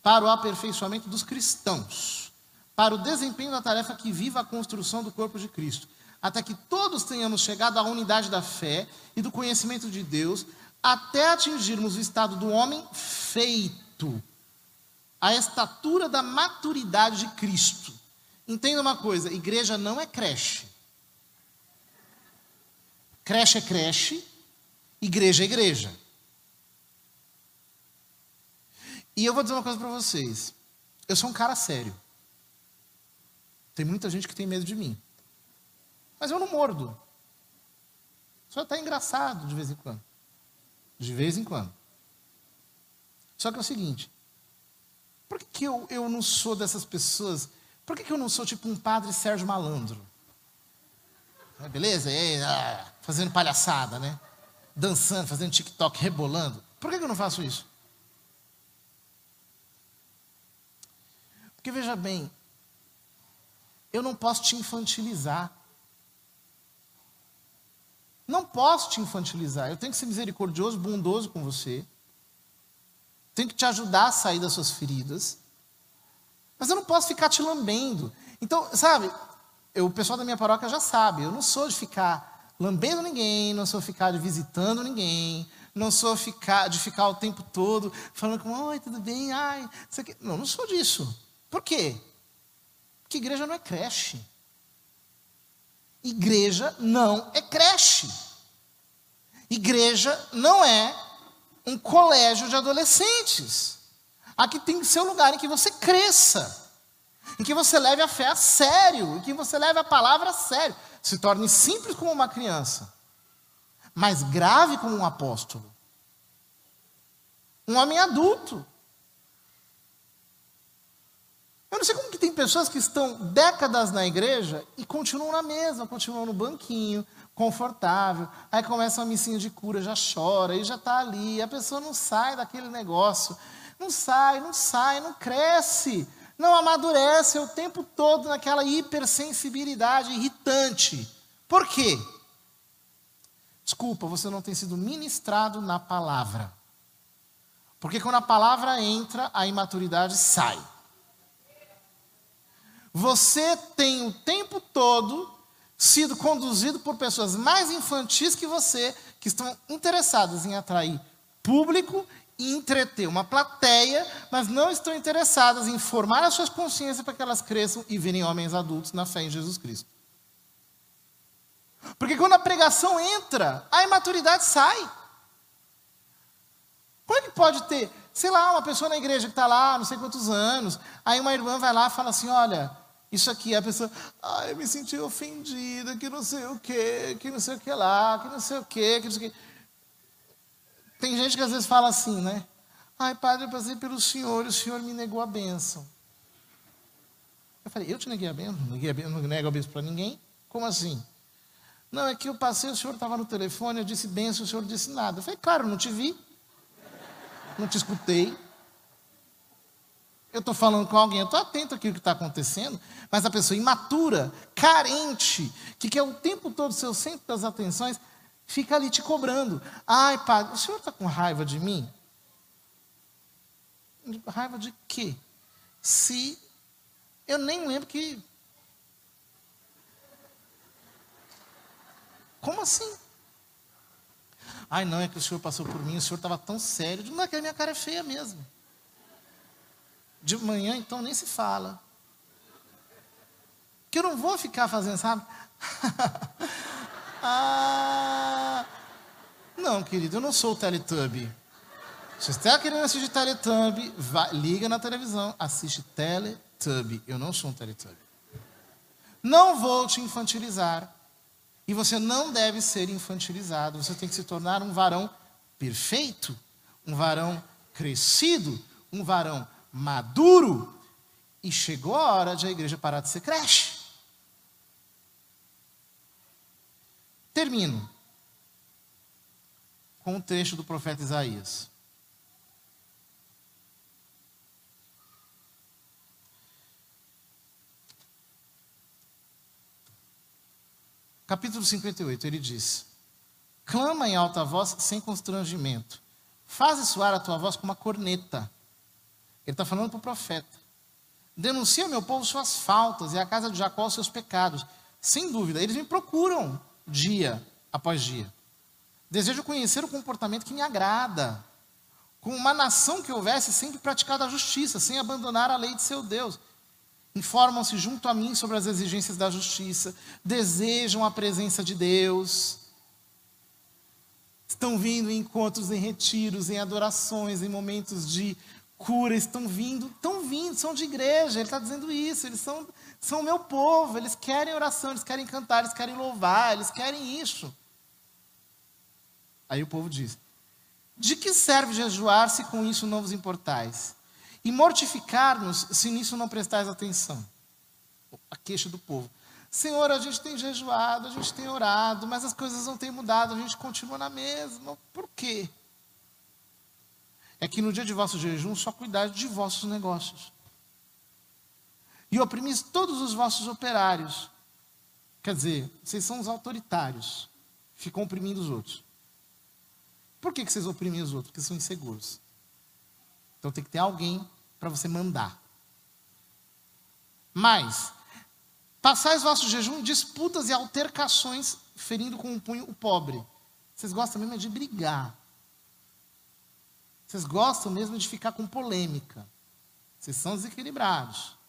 para o aperfeiçoamento dos cristãos, para o desempenho da tarefa que viva a construção do corpo de Cristo, até que todos tenhamos chegado à unidade da fé e do conhecimento de Deus, até atingirmos o estado do homem feito, a estatura da maturidade de Cristo. Entenda uma coisa: igreja não é creche. Creche é creche, igreja é igreja. E eu vou dizer uma coisa para vocês. Eu sou um cara sério. Tem muita gente que tem medo de mim. Mas eu não mordo. Só está engraçado de vez em quando. De vez em quando. Só que é o seguinte: por que, que eu, eu não sou dessas pessoas? Por que, que eu não sou tipo um padre Sérgio Malandro? Beleza? E aí, ah, fazendo palhaçada, né? Dançando, fazendo TikTok, rebolando. Por que, eu não faço isso? Porque veja bem, eu não posso te infantilizar. Não posso te infantilizar. Eu tenho que ser misericordioso, bondoso com você. Tenho que te ajudar a sair das suas feridas. Mas eu não posso ficar te lambendo. Então, sabe, eu, o pessoal da minha paróquia já sabe, eu não sou de ficar lambendo ninguém, não sou ficar de visitando ninguém, não sou ficar, de ficar o tempo todo falando com, oi, tudo bem, ai, isso aqui. Não, não sou disso. Por quê? Porque igreja não é creche. Igreja não é creche. Igreja não é um colégio de adolescentes. Aqui tem que ser um lugar em que você cresça, em que você leve a fé a sério, em que você leve a palavra a sério. Se torne simples como uma criança, mas grave como um apóstolo. Um homem adulto. Eu não sei como que tem pessoas que estão décadas na igreja e continuam na mesma, continuam no banquinho, confortável. Aí começa uma missinha de cura, já chora, e já está ali. A pessoa não sai daquele negócio. Não sai, não sai, não cresce. Não amadurece o tempo todo naquela hipersensibilidade irritante. Por quê? Desculpa, você não tem sido ministrado na palavra. Porque quando a palavra entra, a imaturidade sai. Você tem o tempo todo sido conduzido por pessoas mais infantis que você, que estão interessadas em atrair público entreter uma plateia, mas não estão interessadas em formar as suas consciências para que elas cresçam e virem homens adultos na fé em Jesus Cristo. Porque quando a pregação entra, a imaturidade sai. Como é que pode ter, sei lá, uma pessoa na igreja que está lá, não sei quantos anos, aí uma irmã vai lá e fala assim: olha, isso aqui, a pessoa, ah, eu me senti ofendida, que não sei o quê, que não sei o que lá, que não sei o quê, que não sei o quê. Tem gente que às vezes fala assim, né? Ai, padre, eu passei pelo senhor o senhor me negou a bênção. Eu falei, eu te neguei a bênção? Neguei a bênção não nego a bênção para ninguém? Como assim? Não, é que eu passei, o senhor estava no telefone, eu disse bênção, o senhor disse nada. Eu falei, claro, não te vi, não te escutei. Eu estou falando com alguém, eu estou atento àquilo que está acontecendo, mas a pessoa imatura, carente, que quer o tempo todo o centro das atenções, fica ali te cobrando. Ai, pai, o senhor está com raiva de mim? Raiva de quê? Se eu nem lembro que. Como assim? Ai, não, é que o senhor passou por mim, o senhor estava tão sério. Não, é que a minha cara é feia mesmo. De manhã, então, nem se fala. Que eu não vou ficar fazendo, sabe? ah, não, querido, eu não sou o Teletubby. Se você está querendo assistir Teletubby, liga na televisão, assiste Teletubby. Eu não sou um Teletubby. Não vou te infantilizar. E você não deve ser infantilizado. Você tem que se tornar um varão perfeito, um varão crescido, um varão maduro. E chegou a hora de a igreja parar de ser creche. Termino com o um trecho do profeta Isaías. capítulo 58, ele diz: Clama em alta voz sem constrangimento. Faze soar a tua voz como uma corneta. Ele está falando para o profeta. Denuncia, meu povo, suas faltas e a casa de Jacó seus pecados. Sem dúvida, eles me procuram dia após dia. Desejo conhecer o comportamento que me agrada. Com uma nação que houvesse sempre praticado a justiça, sem abandonar a lei de seu Deus informam-se junto a mim sobre as exigências da justiça, desejam a presença de Deus, estão vindo em encontros, em retiros, em adorações, em momentos de cura, estão vindo, estão vindo, são de igreja, ele está dizendo isso, eles são, são o meu povo, eles querem oração, eles querem cantar, eles querem louvar, eles querem isso. Aí o povo diz: de que serve jejuar se com isso não vos importais? E mortificar-nos se nisso não prestais atenção. A queixa do povo. Senhor, a gente tem jejuado, a gente tem orado, mas as coisas não têm mudado, a gente continua na mesma. Por quê? É que no dia de vosso jejum só cuidar de vossos negócios. E oprimis todos os vossos operários. Quer dizer, vocês são os autoritários. Ficam oprimindo os outros. Por que, que vocês oprimem os outros? Porque são inseguros. Então tem que ter alguém para você mandar. Mas, passais vosso jejum disputas e altercações, ferindo com um punho o pobre. Vocês gostam mesmo de brigar. Vocês gostam mesmo de ficar com polêmica. Vocês são desequilibrados.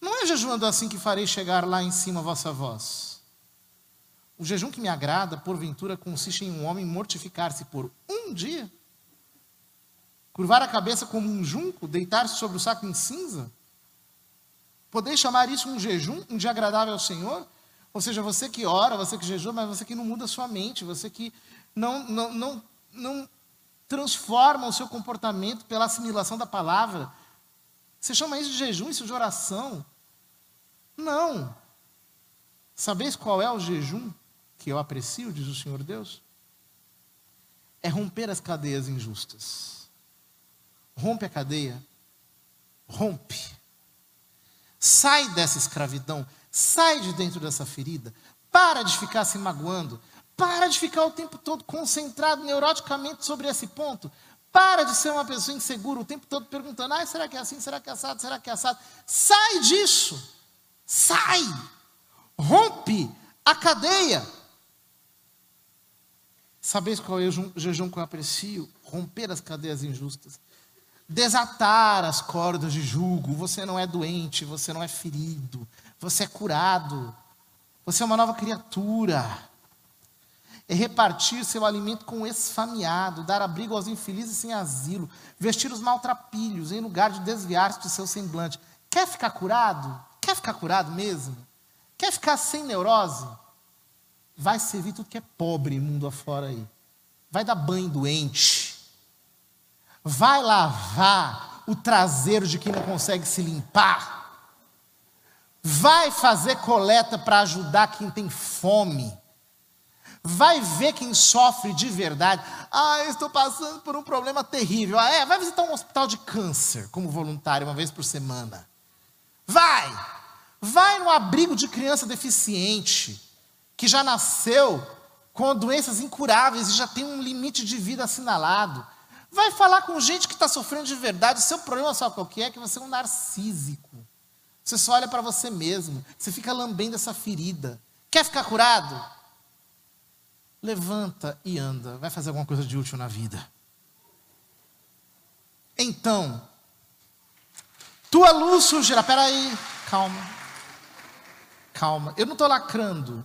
Não é jejuando assim que farei chegar lá em cima a vossa voz. O jejum que me agrada, porventura, consiste em um homem mortificar-se por um dia Curvar a cabeça como um junco, deitar-se sobre o saco em cinza? Poder chamar isso um jejum, um dia agradável ao Senhor? Ou seja, você que ora, você que jejua, mas você que não muda a sua mente, você que não, não, não, não transforma o seu comportamento pela assimilação da palavra. Você chama isso de jejum, isso de oração? Não. Sabeis qual é o jejum que eu aprecio, diz o Senhor Deus? É romper as cadeias injustas. Rompe a cadeia. Rompe. Sai dessa escravidão. Sai de dentro dessa ferida. Para de ficar se magoando. Para de ficar o tempo todo concentrado neuroticamente sobre esse ponto. Para de ser uma pessoa insegura o tempo todo perguntando: ah, será que é assim? Será que é assado? Será que é assado? Sai disso. Sai. Rompe a cadeia. Sabeis qual é o jejum que eu aprecio? Romper as cadeias injustas desatar as cordas de jugo. Você não é doente, você não é ferido, você é curado. Você é uma nova criatura. É repartir seu alimento com o esfameado, dar abrigo aos infelizes sem asilo, vestir os maltrapilhos em lugar de desviar-se do seu semblante. Quer ficar curado? Quer ficar curado mesmo? Quer ficar sem neurose? Vai servir tudo que é pobre mundo afora aí. Vai dar banho doente vai lavar o traseiro de quem não consegue se limpar, vai fazer coleta para ajudar quem tem fome, vai ver quem sofre de verdade. Ah, eu estou passando por um problema terrível. Ah, é? Vai visitar um hospital de câncer como voluntário uma vez por semana. Vai! Vai no abrigo de criança deficiente, que já nasceu com doenças incuráveis e já tem um limite de vida assinalado. Vai falar com gente que está sofrendo de verdade. O seu problema, sabe qual que é? Que você é um narcísico. Você só olha para você mesmo. Você fica lambendo essa ferida. Quer ficar curado? levanta e anda, vai fazer alguma coisa de útil na vida. Então, tua luz surgirá. Peraí, calma. Calma. Eu não estou lacrando.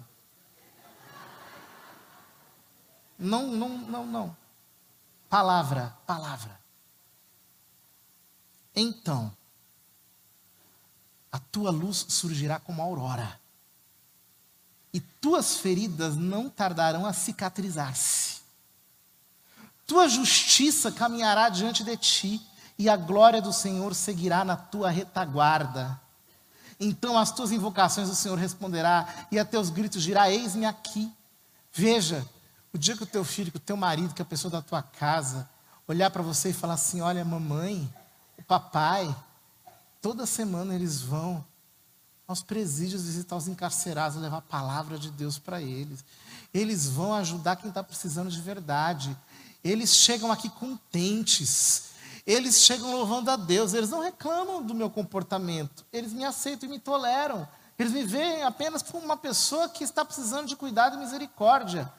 Não, não, não, não. Palavra, palavra. Então, a tua luz surgirá como aurora, e tuas feridas não tardarão a cicatrizar-se. Tua justiça caminhará diante de ti, e a glória do Senhor seguirá na tua retaguarda. Então as tuas invocações o Senhor responderá, e a teus gritos dirá: Eis-me aqui. Veja, o dia que o teu filho, que o teu marido, que a pessoa da tua casa, olhar para você e falar assim: Olha, mamãe, o papai, Toda semana eles vão aos presídios visitar os encarcerados, levar a palavra de Deus para eles. Eles vão ajudar quem está precisando de verdade. Eles chegam aqui contentes. Eles chegam louvando a Deus. Eles não reclamam do meu comportamento. Eles me aceitam e me toleram. Eles me veem apenas como uma pessoa que está precisando de cuidado e misericórdia.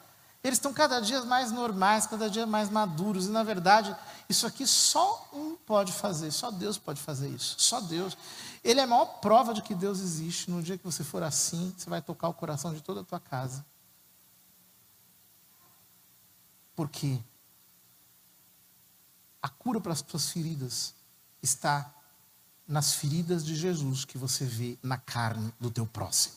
Eles estão cada dia mais normais, cada dia mais maduros. E, na verdade, isso aqui só um pode fazer, só Deus pode fazer isso. Só Deus. Ele é a maior prova de que Deus existe. No dia que você for assim, você vai tocar o coração de toda a tua casa. Por quê? A cura para as tuas feridas está nas feridas de Jesus que você vê na carne do teu próximo.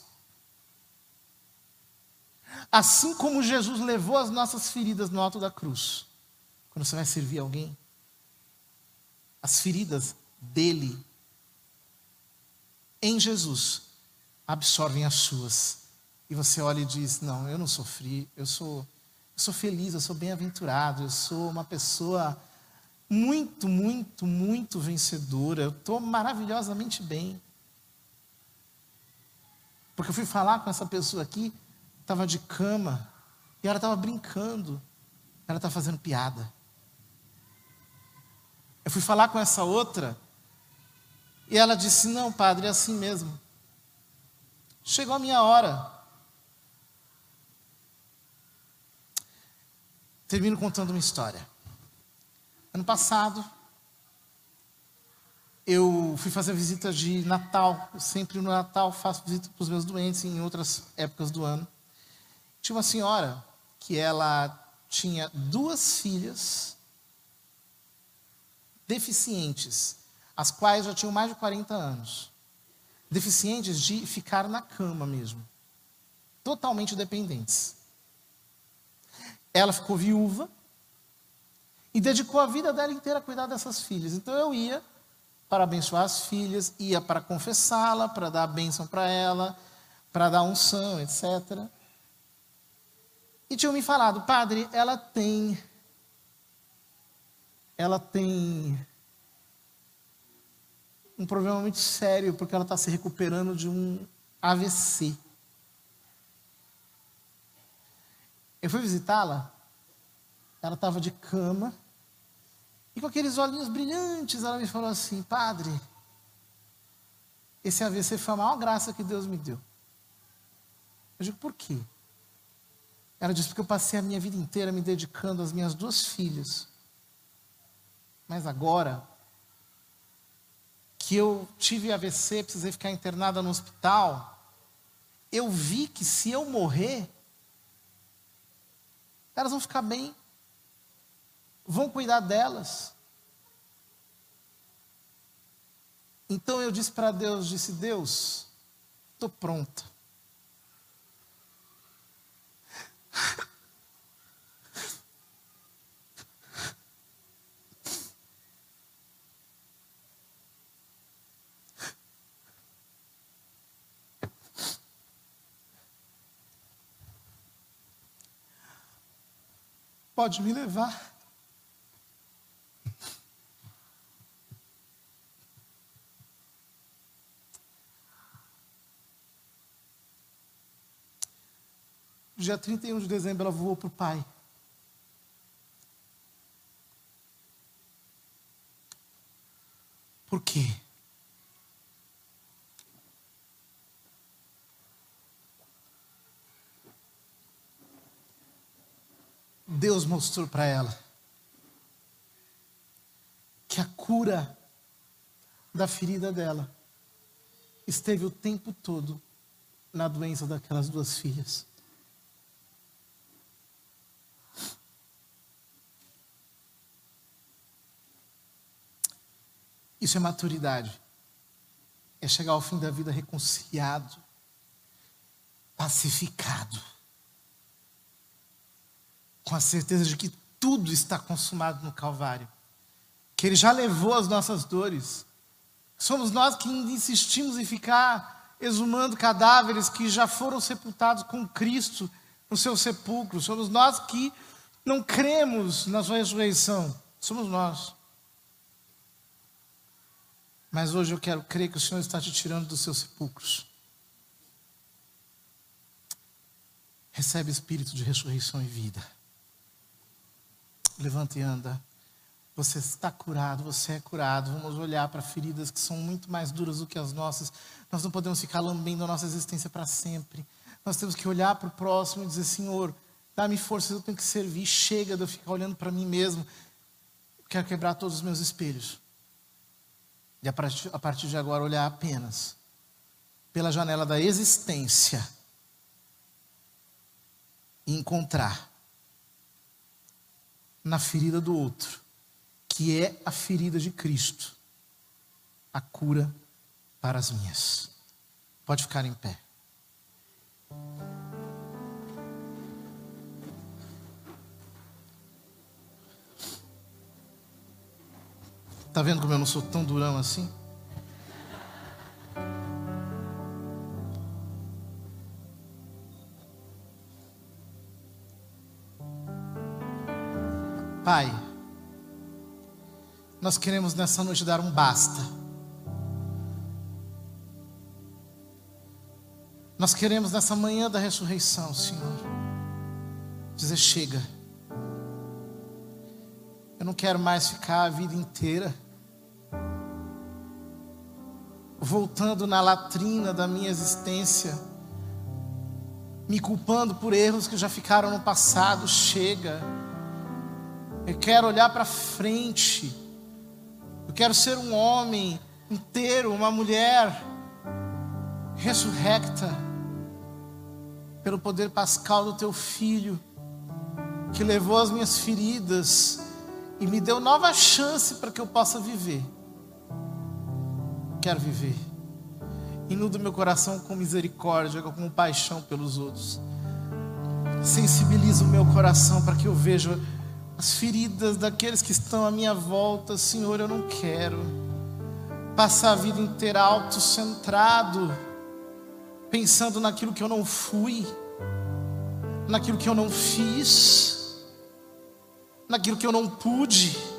Assim como Jesus levou as nossas feridas no alto da cruz, quando você vai servir alguém, as feridas dele em Jesus absorvem as suas. E você olha e diz: Não, eu não sofri, eu sou, eu sou feliz, eu sou bem-aventurado, eu sou uma pessoa muito, muito, muito vencedora, eu estou maravilhosamente bem. Porque eu fui falar com essa pessoa aqui, estava de cama, e ela estava brincando, ela estava fazendo piada. Eu fui falar com essa outra, e ela disse: Não, padre, é assim mesmo. Chegou a minha hora. Termino contando uma história. Ano passado, eu fui fazer visita de Natal. Eu sempre no Natal faço visita para os meus doentes, em outras épocas do ano. Tinha uma senhora que ela tinha duas filhas deficientes, as quais já tinham mais de 40 anos. Deficientes de ficar na cama mesmo. Totalmente dependentes. Ela ficou viúva e dedicou a vida dela inteira a cuidar dessas filhas. Então eu ia para abençoar as filhas, ia para confessá-la, para dar a bênção para ela, para dar unção, etc. E tinham me falado, padre, ela tem. Ela tem um problema muito sério, porque ela está se recuperando de um AVC. Eu fui visitá-la, ela estava de cama, e com aqueles olhinhos brilhantes, ela me falou assim: Padre, esse AVC foi a maior graça que Deus me deu. Eu digo, por quê? Ela disse: porque eu passei a minha vida inteira me dedicando às minhas duas filhas. Mas agora, que eu tive AVC, precisei ficar internada no hospital, eu vi que se eu morrer, elas vão ficar bem, vão cuidar delas. Então eu disse para Deus, disse, Deus, estou pronta. Pode me levar. Dia 31 de dezembro, ela voou para o pai. Por quê? Deus mostrou para ela que a cura da ferida dela esteve o tempo todo na doença daquelas duas filhas. Isso é maturidade. É chegar ao fim da vida reconciliado, pacificado, com a certeza de que tudo está consumado no Calvário, que Ele já levou as nossas dores. Somos nós que insistimos em ficar exumando cadáveres que já foram sepultados com Cristo no seu sepulcro. Somos nós que não cremos na sua ressurreição. Somos nós. Mas hoje eu quero crer que o Senhor está te tirando dos seus sepulcros. Recebe espírito de ressurreição e vida. Levanta e anda. Você está curado, você é curado. Vamos olhar para feridas que são muito mais duras do que as nossas. Nós não podemos ficar lambendo a nossa existência para sempre. Nós temos que olhar para o próximo e dizer: Senhor, dá-me força, eu tenho que servir. Chega de eu ficar olhando para mim mesmo. quero quebrar todos os meus espelhos. E a partir, de agora olhar apenas pela janela da existência e encontrar na ferida do outro, que é a ferida de Cristo, a cura para as minhas. Pode ficar em pé. Está vendo como eu não sou tão durão assim? Pai, nós queremos nessa noite dar um basta. Nós queremos nessa manhã da ressurreição, Senhor, dizer: chega. Eu não quero mais ficar a vida inteira voltando na latrina da minha existência, me culpando por erros que já ficaram no passado. Chega. Eu quero olhar para frente. Eu quero ser um homem inteiro, uma mulher ressurrecta pelo poder pascal do teu filho, que levou as minhas feridas e me deu nova chance para que eu possa viver. Quero viver. Inundo meu coração com misericórdia, com paixão pelos outros. Sensibiliza o meu coração para que eu veja as feridas daqueles que estão à minha volta. Senhor, eu não quero passar a vida inteira autocentrado, pensando naquilo que eu não fui, naquilo que eu não fiz, naquilo que eu não pude.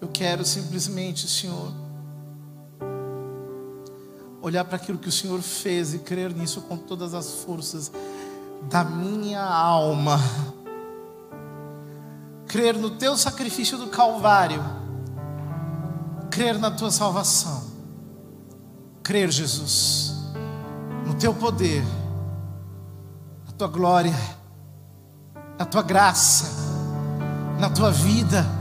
Eu quero simplesmente, Senhor, olhar para aquilo que o Senhor fez e crer nisso com todas as forças da minha alma. Crer no teu sacrifício do Calvário. Crer na tua salvação. Crer, Jesus, no teu poder, na tua glória, na tua graça, na tua vida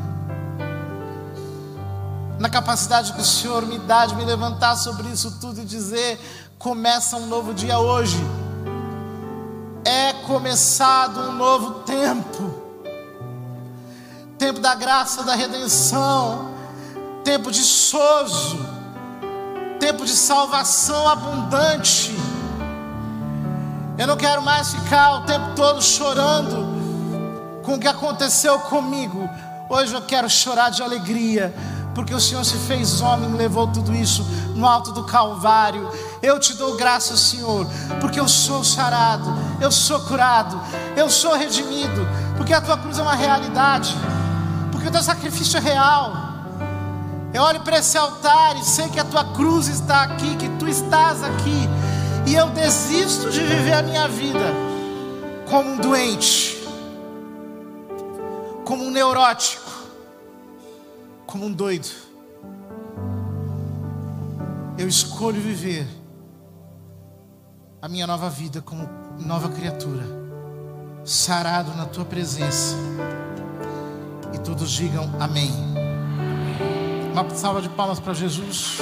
na capacidade que o Senhor me dá de me levantar sobre isso tudo e dizer: começa um novo dia hoje. É começado um novo tempo. Tempo da graça, da redenção, tempo de sozo, tempo de salvação abundante. Eu não quero mais ficar o tempo todo chorando com o que aconteceu comigo. Hoje eu quero chorar de alegria porque o Senhor se fez homem e levou tudo isso no alto do Calvário. Eu te dou graça, Senhor, porque eu sou sarado, eu sou curado, eu sou redimido, porque a tua cruz é uma realidade, porque o teu sacrifício é real. Eu olho para esse altar e sei que a tua cruz está aqui, que tu estás aqui, e eu desisto de viver a minha vida como um doente, como um neurótico como um doido. Eu escolho viver a minha nova vida como nova criatura, sarado na tua presença. E todos digam amém. Uma salva de palmas para Jesus.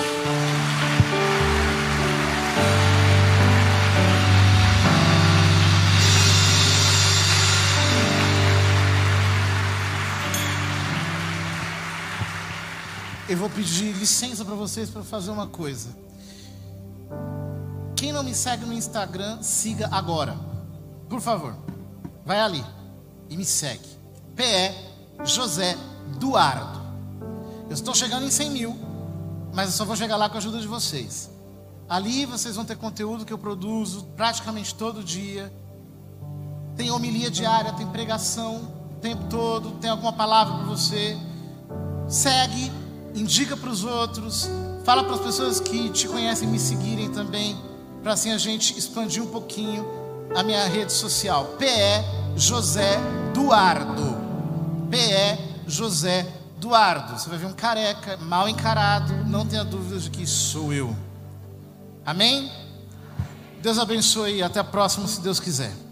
Eu vou pedir licença para vocês para fazer uma coisa. Quem não me segue no Instagram, siga agora. Por favor, vai ali e me segue. PE José Duardo. Eu estou chegando em 100 mil, mas eu só vou chegar lá com a ajuda de vocês. Ali vocês vão ter conteúdo que eu produzo praticamente todo dia. Tem homilia diária, tem pregação o tempo todo, tem alguma palavra para você. Segue indica para os outros, fala para as pessoas que te conhecem me seguirem também, para assim a gente expandir um pouquinho a minha rede social. PE José Duardo. PE José Duardo. Você vai ver um careca, mal encarado, não tenha dúvidas de que sou eu. Amém? Deus abençoe e até a próxima, se Deus quiser.